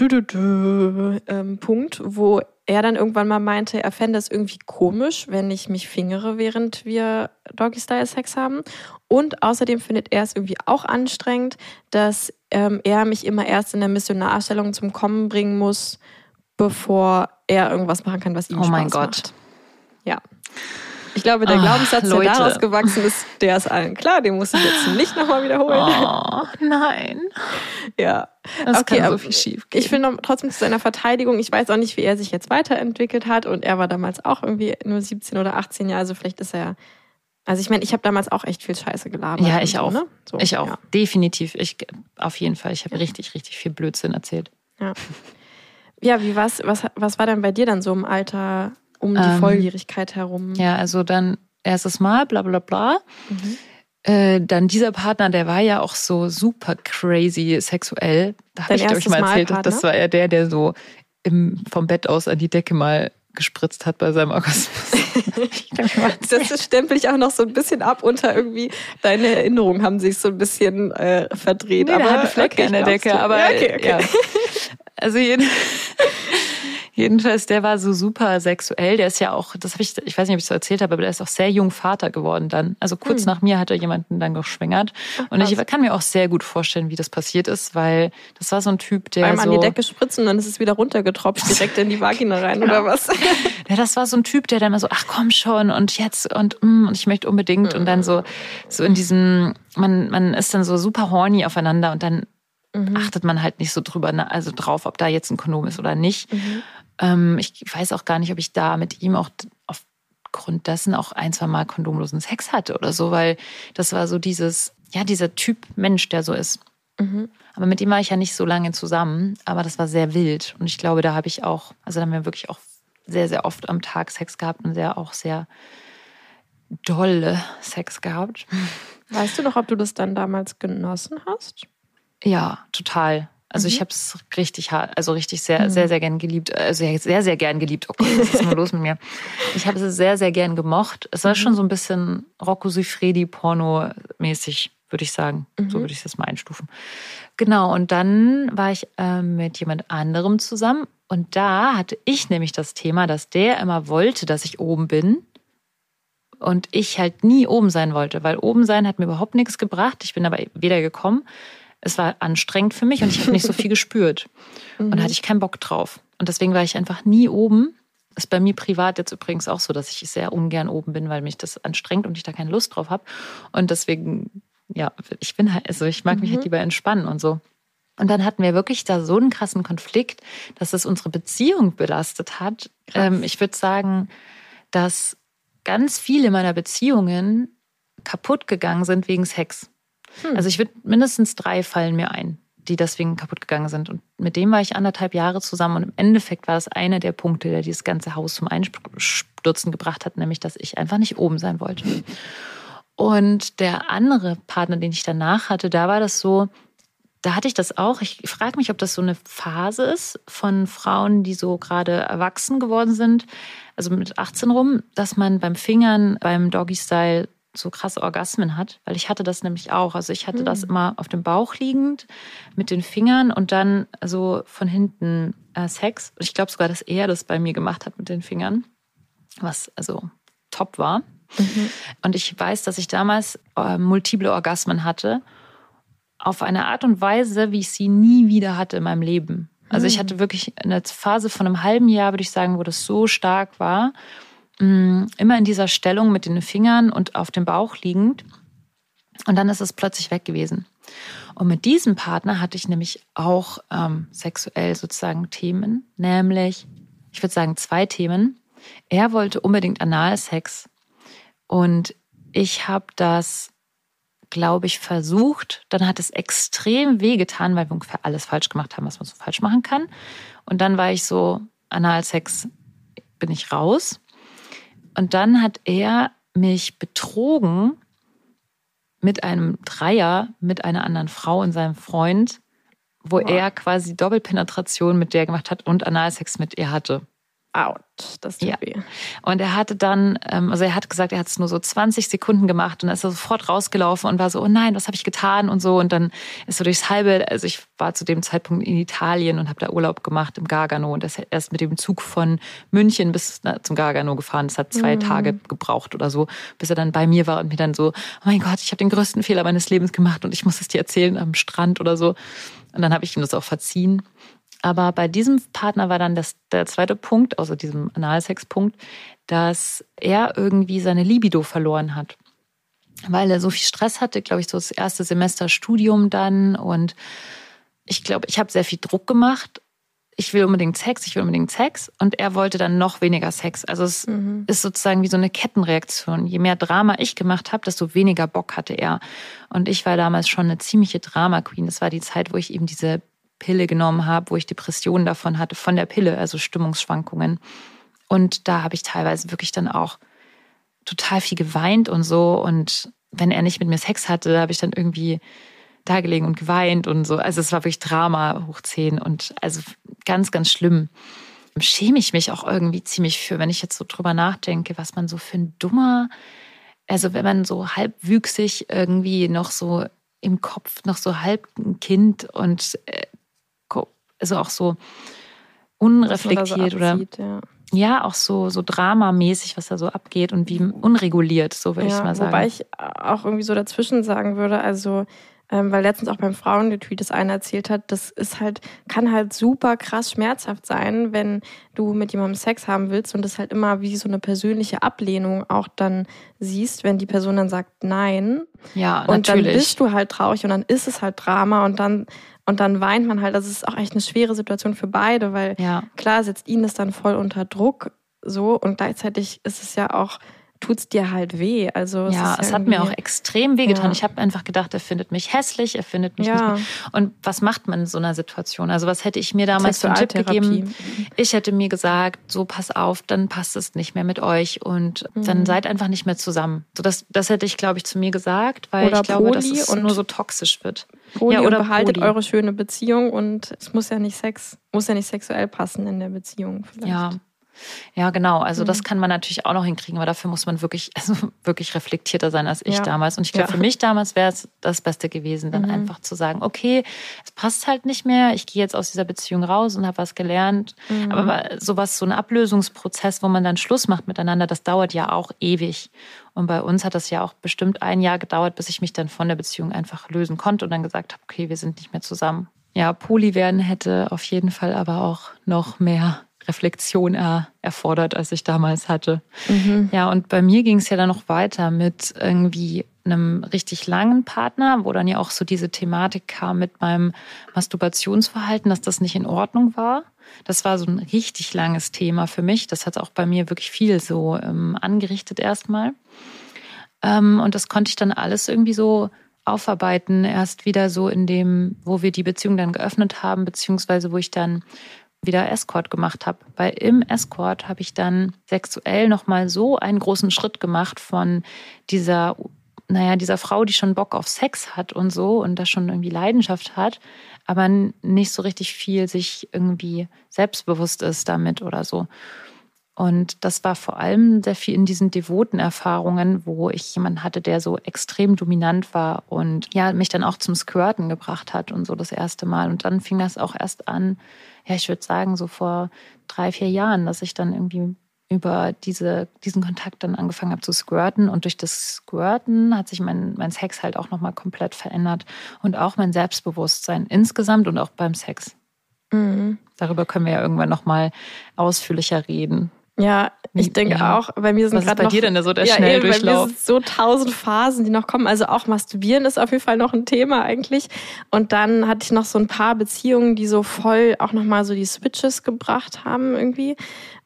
ähm, Punkt, wo er dann irgendwann mal meinte, er fände es irgendwie komisch, wenn ich mich fingere, während wir Doggy-Style-Sex haben. Und außerdem findet er es irgendwie auch anstrengend, dass ähm, er mich immer erst in der Missionarstellung zum Kommen bringen muss, bevor er irgendwas machen kann, was ihm Oh mein Spaß Gott. macht. Ja. Ich glaube, der Ah, Glaubenssatz, Leute. der daraus gewachsen ist, der ist allen klar. Den muss ich jetzt nicht nochmal wiederholen. Oh, nein. Ja. Das Okay, kann so viel schief gehen. Ich finde noch trotzdem zu seiner Verteidigung, ich weiß auch nicht, wie er sich jetzt weiterentwickelt hat und er war damals auch irgendwie nur 17 oder 18 Jahre, also vielleicht ist er, also ich meine, ich habe damals auch echt viel Scheiße gelabert. Ja, ich auch. Ne? So, ich auch. Ja. Definitiv. Ich, auf jeden Fall. Ich habe richtig, richtig viel Blödsinn erzählt. Ja, ja wie was, was, was war denn bei dir dann so im Alter um die Ähm, Volljährigkeit herum? Ja, also dann erstes Mal, bla bla bla. Äh, dann dieser Partner, der war ja auch so super crazy sexuell. Da habe ich, glaube ich, mal erzählt, Mal das war ja der, der so im, vom Bett aus an die Decke mal gespritzt hat bei seinem Orgasmus. *laughs* Das stempel ich auch noch so ein bisschen ab unter irgendwie, deine Erinnerungen haben sich so ein bisschen äh, verdreht. Nee, aber hatte Flecke okay, an der Decke, aber ja, okay, okay. ja. Also jeden, *laughs* jedenfalls, der war so super sexuell. Der ist ja auch, das habe ich, ich weiß nicht, ob ich es so erzählt habe, aber der ist auch sehr jung Vater geworden dann. Also kurz Hm. nach mir hat er jemanden dann geschwängert. Und ich kann mir auch sehr gut vorstellen, wie das passiert ist, weil das war so ein Typ, der Beim so, an die Decke spritzen und dann ist es wieder runtergetropft direkt in die Vagina rein oder was? *laughs* Ja, das war so ein Typ, der dann mal so, ach komm schon und jetzt und, mm, und ich möchte unbedingt und dann so, so in diesem, man, man ist dann so super horny aufeinander und dann achtet man halt nicht so drüber, na- also drauf, ob da jetzt ein Kondom ist oder nicht. Ähm, ich weiß auch gar nicht, ob ich da mit ihm auch auf aufgrund dessen auch ein, zwei Mal kondomlosen Sex hatte oder so, weil das war so dieses, ja, dieser Typ Mensch, der so ist. Mhm. Aber mit dem war ich ja nicht so lange zusammen, aber das war sehr wild. Und ich glaube, da habe ich auch, also da haben wir wirklich auch sehr, sehr oft am Tag Sex gehabt und sehr auch sehr dolle Sex gehabt. Weißt du noch, ob du das dann damals genossen hast? Ja, total. Also ich Mhm. habe es richtig hart, also richtig sehr, Mhm. sehr, sehr gern geliebt. Also sehr, sehr gern geliebt. Oh Gott, was ist denn los mit mir? Ich habe es sehr, sehr gern gemocht. Es war Mhm. schon so ein bisschen Rocco Siffredi Porno-mäßig, würde ich sagen. So Mhm. würde ich das mal einstufen. Genau, und dann war ich ähm, mit jemand anderem zusammen. Und da hatte ich nämlich das Thema, dass der immer wollte, dass ich oben bin. Und ich halt nie oben sein wollte, weil oben sein hat mir überhaupt nichts gebracht. Ich bin aber weder gekommen. Es war anstrengend für mich und ich habe nicht so viel *laughs* gespürt. Und da hatte ich keinen Bock drauf. Und deswegen war ich einfach nie oben. Ist bei mir privat jetzt übrigens auch so, dass ich sehr ungern oben bin, weil mich das anstrengt und ich da keine Lust drauf habe. Und deswegen, ja, ich bin halt, also ich mag mich Mhm. halt lieber entspannen und so. Und dann hatten wir wirklich da so einen krassen Konflikt, dass es unsere Beziehung belastet hat. Ähm, ich würde sagen, dass ganz viele meiner Beziehungen kaputt gegangen sind wegen Sex. Hm. Also ich würde mindestens drei fallen mir ein, die deswegen kaputt gegangen sind. Und mit dem war ich anderthalb Jahre zusammen. Und im Endeffekt war das einer der Punkte, der dieses ganze Haus zum Einstürzen gebracht hat, nämlich dass ich einfach nicht oben sein wollte. Und der andere Partner, den ich danach hatte, da war das so, da hatte ich das auch. Ich frage mich, ob das so eine Phase ist von Frauen, die so gerade erwachsen geworden sind, also mit 18 rum, dass man beim Fingern, beim Doggy-Style so krasse Orgasmen hat, weil ich hatte das nämlich auch. Also ich hatte Hm. das immer auf dem Bauch liegend mit den Fingern und dann so von hinten äh, Sex. Und ich glaube sogar, dass er das bei mir gemacht hat mit den Fingern, was also top war. Mhm. Und ich weiß, dass ich damals äh, multiple Orgasmen hatte, auf eine Art und Weise, wie ich sie nie wieder hatte in meinem Leben. Also ich hatte wirklich eine Phase von einem halben Jahr, würde ich sagen, wo das so stark war. Mm, Immer in dieser Stellung mit den Fingern und auf dem Bauch liegend. Und dann ist es plötzlich weg gewesen. Und mit diesem Partner hatte ich nämlich auch ähm, sexuell sozusagen Themen, nämlich, ich würde sagen, zwei Themen. Er wollte unbedingt Analsex und ich habe das, glaube ich, versucht. Dann hat es extrem wehgetan, weil wir ungefähr alles falsch gemacht haben, was man so falsch machen kann. Und dann war ich so, Analsex bin ich raus. Und dann hat er mich betrogen mit einem Dreier mit einer anderen Frau und seinem Freund, wo Boah. er quasi Doppelpenetration mit der gemacht hat und Analsex mit ihr hatte. Out. Das tut Ja. Und er hatte dann, ähm, also er hat gesagt, er hat es nur so 20 Sekunden gemacht und dann ist er sofort rausgelaufen und war so, oh nein, was habe ich getan und so. Und dann ist so durchs halbe, also ich war zu dem Zeitpunkt in Italien und habe da Urlaub gemacht im Gargano und er ist mit dem Zug von München bis na, zum Gargano gefahren. Das hat zwei Mhm. Tage gebraucht oder so, bis er dann bei mir war und mir dann so, oh mein Gott, ich habe den größten Fehler meines Lebens gemacht und ich muss es dir erzählen am Strand oder so. Und dann habe ich ihm das auch verziehen. Aber bei diesem Partner war dann das, der zweite Punkt, außer diesem Analsex-Punkt, dass er irgendwie seine Libido verloren hat. Weil er so viel Stress hatte, glaube ich, so das erste Semester Studium dann. Und ich glaube, ich habe sehr viel Druck gemacht. Ich will unbedingt Sex, ich will unbedingt Sex. Und er wollte dann noch weniger Sex. Also es Mhm. ist sozusagen wie so eine Kettenreaktion. Je mehr Drama ich gemacht habe, desto weniger Bock hatte er. Und ich war damals schon eine ziemliche Drama-Queen. Das war die Zeit, wo ich eben diese Pille genommen habe, wo ich Depressionen davon hatte, von der Pille, also Stimmungsschwankungen. Und da habe ich teilweise wirklich dann auch total viel geweint und so. Und wenn er nicht mit mir Sex hatte, habe ich dann irgendwie da gelegen und geweint und so. Also es war wirklich Drama hoch 10 und also ganz, ganz schlimm. Schäme ich mich auch irgendwie ziemlich für, wenn ich jetzt so drüber nachdenke, was man so für ein dummer, also wenn man so halbwüchsig irgendwie noch so im Kopf noch so halb ein Kind und äh, also auch so unreflektiert oder abzieht, ja. ja, auch so, so dramamäßig, was da so abgeht und wie unreguliert, so würde ich mal sagen. Wobei ich auch irgendwie so dazwischen sagen würde, also ähm, weil letztens auch beim Frauenretweet das einer erzählt hat, das ist halt, kann halt super krass schmerzhaft sein, wenn du mit jemandem Sex haben willst und das halt immer wie so eine persönliche Ablehnung auch dann siehst, wenn die Person dann sagt Nein. ja, Und natürlich. dann bist du halt traurig und dann ist es halt Drama und dann und dann weint man halt. Das ist auch echt eine schwere Situation für beide, weil ja, klar setzt ihn das dann voll unter Druck, so und gleichzeitig ist es ja auch tut's dir halt weh. Also es ja, es hat mir auch extrem wehgetan. Ja. Ich habe einfach gedacht, er findet mich hässlich, er findet mich Ja. nicht. Und was macht man in so einer Situation? Also was hätte ich mir damals für einen Tipp gegeben? Ich hätte mir gesagt, so pass auf, dann passt es nicht mehr mit euch und Mhm. dann seid einfach nicht mehr zusammen. So das, das hätte ich, glaube ich, zu mir gesagt, weil Oder ich glaube, dass Poli es und- nur so toxisch wird. Poli Ja, und oder behaltet Poli. eure schöne Beziehung und es muss ja nicht Sex, muss ja nicht sexuell passen in der Beziehung vielleicht. Ja. Ja, genau. Also Mhm. das kann man natürlich auch noch hinkriegen, aber dafür muss man wirklich, *laughs* also wirklich reflektierter sein als ich Ja. damals. Und ich glaube, Ja. für mich damals wäre es das Beste gewesen, dann Mhm. einfach zu sagen, okay, es passt halt nicht mehr, ich gehe jetzt aus dieser Beziehung raus und habe was gelernt. Mhm. Aber sowas, so ein Ablösungsprozess, wo man dann Schluss macht miteinander, das dauert ja auch ewig. Und bei uns hat das ja auch bestimmt ein Jahr gedauert, bis ich mich dann von der Beziehung einfach lösen konnte und dann gesagt habe, okay, wir sind nicht mehr zusammen. Ja, Poli werden hätte auf jeden Fall aber auch noch mehr Reflexion er, erfordert, als ich damals hatte. Mhm. Ja, und bei mir ging es ja dann noch weiter mit irgendwie einem richtig langen Partner, wo dann ja auch so diese Thematik kam mit meinem Masturbationsverhalten, dass das nicht in Ordnung war. Das war so ein richtig langes Thema für mich. Das hat auch bei mir wirklich viel so ähm, angerichtet erstmal. Ähm, und das konnte ich dann alles irgendwie so aufarbeiten, erst wieder so in dem, wo wir die Beziehung dann geöffnet haben, beziehungsweise wo ich dann wieder Escort gemacht habe. Weil im Escort habe ich dann sexuell nochmal so einen großen Schritt gemacht von dieser, naja, dieser Frau, die schon Bock auf Sex hat und so und da schon irgendwie Leidenschaft hat, aber nicht so richtig viel sich irgendwie selbstbewusst ist damit oder so. Und das war vor allem sehr viel in diesen devoten Erfahrungen, wo ich jemanden hatte, der so extrem dominant war und ja, mich dann auch zum Squirten gebracht hat und so das erste Mal. Und dann fing das auch erst an, ja, ich würde sagen, so vor drei, vier Jahren, dass ich dann irgendwie über diese, diesen Kontakt dann angefangen habe zu squirten. Und durch das Squirten hat sich mein, mein Sex halt auch nochmal komplett verändert. Und auch mein Selbstbewusstsein insgesamt und auch beim Sex. Mhm. Darüber können wir ja irgendwann nochmal ausführlicher reden. Ja, ich denke Ja. auch, bei mir sind Was ist gerade bei noch dir denn so der ja, eben, bei mir Schnelldurchlauf? sind so tausend Phasen, die noch kommen. Also auch Masturbieren ist auf jeden Fall noch ein Thema eigentlich. Und dann hatte ich noch so ein paar Beziehungen, die so voll auch nochmal so die Switches gebracht haben irgendwie.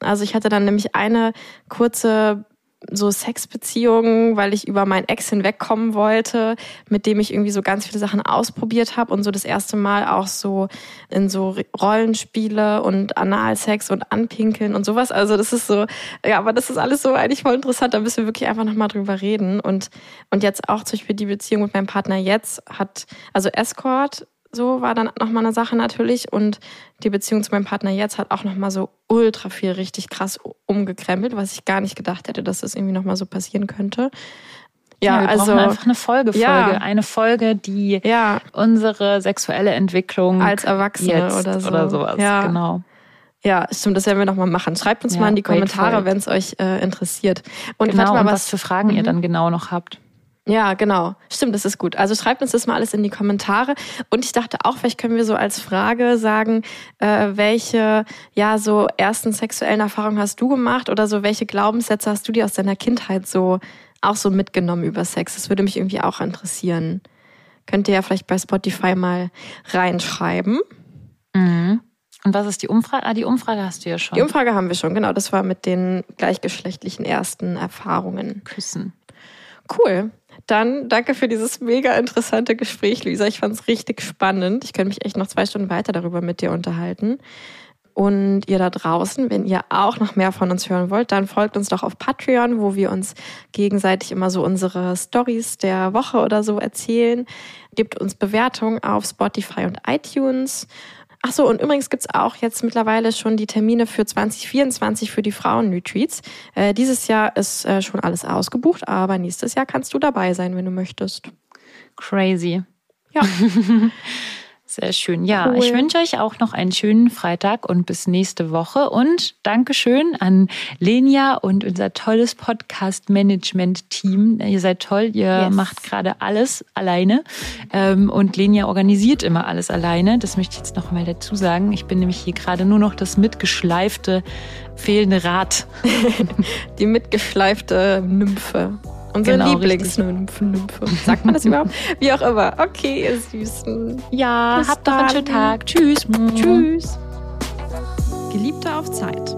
Also ich hatte dann nämlich eine kurze so Sexbeziehungen, weil ich über meinen Ex hinwegkommen wollte, mit dem ich irgendwie so ganz viele Sachen ausprobiert habe und so das erste Mal auch so in so Rollenspiele und Analsex und Anpinkeln und sowas. Also das ist so, ja, aber das ist alles so eigentlich voll interessant. Da müssen wir wirklich einfach nochmal drüber reden. Und, und jetzt auch zum Beispiel die Beziehung mit meinem Partner jetzt hat, also Escort, so war dann nochmal eine Sache natürlich. Und die Beziehung zu meinem Partner jetzt hat auch nochmal so ultra viel richtig krass umgekrempelt, was ich gar nicht gedacht hätte, dass das irgendwie nochmal so passieren könnte. Ja, wir also. einfach eine Folge, Folge. Ja. Eine Folge, die Ja, unsere sexuelle Entwicklung als Erwachsene oder so. oder sowas. Ja. Genau. Ja, stimmt, das werden wir nochmal machen. Schreibt uns Ja, mal in die Kommentare, wenn es euch äh, interessiert. Und genau. mal, und was, was für Fragen ihr Mhm. dann genau noch habt. Ja, genau. Stimmt, das ist gut. Also schreibt uns das mal alles in die Kommentare. Und ich dachte auch, vielleicht können wir so als Frage sagen, äh, welche ja so ersten sexuellen Erfahrungen hast du gemacht oder so welche Glaubenssätze hast du dir aus deiner Kindheit so auch so mitgenommen über Sex? Das würde mich irgendwie auch interessieren. Könnt ihr ja vielleicht bei Spotify mal reinschreiben. Mhm. Und was ist die Umfrage? Ah, die Umfrage hast du ja schon. Die Umfrage haben wir schon, genau. Das war mit den gleichgeschlechtlichen ersten Erfahrungen. Küssen. Cool. Dann danke für dieses mega interessante Gespräch, Luisa. Ich fand es richtig spannend. Ich könnte mich echt noch zwei Stunden weiter darüber mit dir unterhalten. Und ihr da draußen, wenn ihr auch noch mehr von uns hören wollt, dann folgt uns doch auf Patreon, wo wir uns gegenseitig immer so unsere Stories der Woche oder so erzählen. Gebt uns Bewertungen auf Spotify und iTunes. Ach so, und übrigens gibt's auch jetzt mittlerweile schon die Termine für 2024 für die Frauen-Retreats. Äh, dieses Jahr ist äh, schon alles ausgebucht, aber nächstes Jahr kannst du dabei sein, wenn du möchtest. Crazy. Ja. *laughs* Sehr schön. Ja, Cool. ich wünsche euch auch noch einen schönen Freitag und bis nächste Woche. Und Dankeschön an Lenia und unser tolles Podcast-Management-Team. Ihr seid toll, ihr Yes. macht gerade alles alleine. Ähm, Und Lenia organisiert immer alles alleine. Das möchte ich jetzt noch mal dazu sagen. Ich bin nämlich hier gerade nur noch das mitgeschleifte, fehlende Rad. *laughs* Die mitgeschleifte Nymphe. Unsere Genau, Lieblingsnymphe. Nymphe. Sagt man das *laughs* überhaupt? Wie auch immer. Okay, ihr Süßen. Ja, Bis habt noch einen schönen Tag. Tschüss. Tschüss. Geliebte auf Zeit.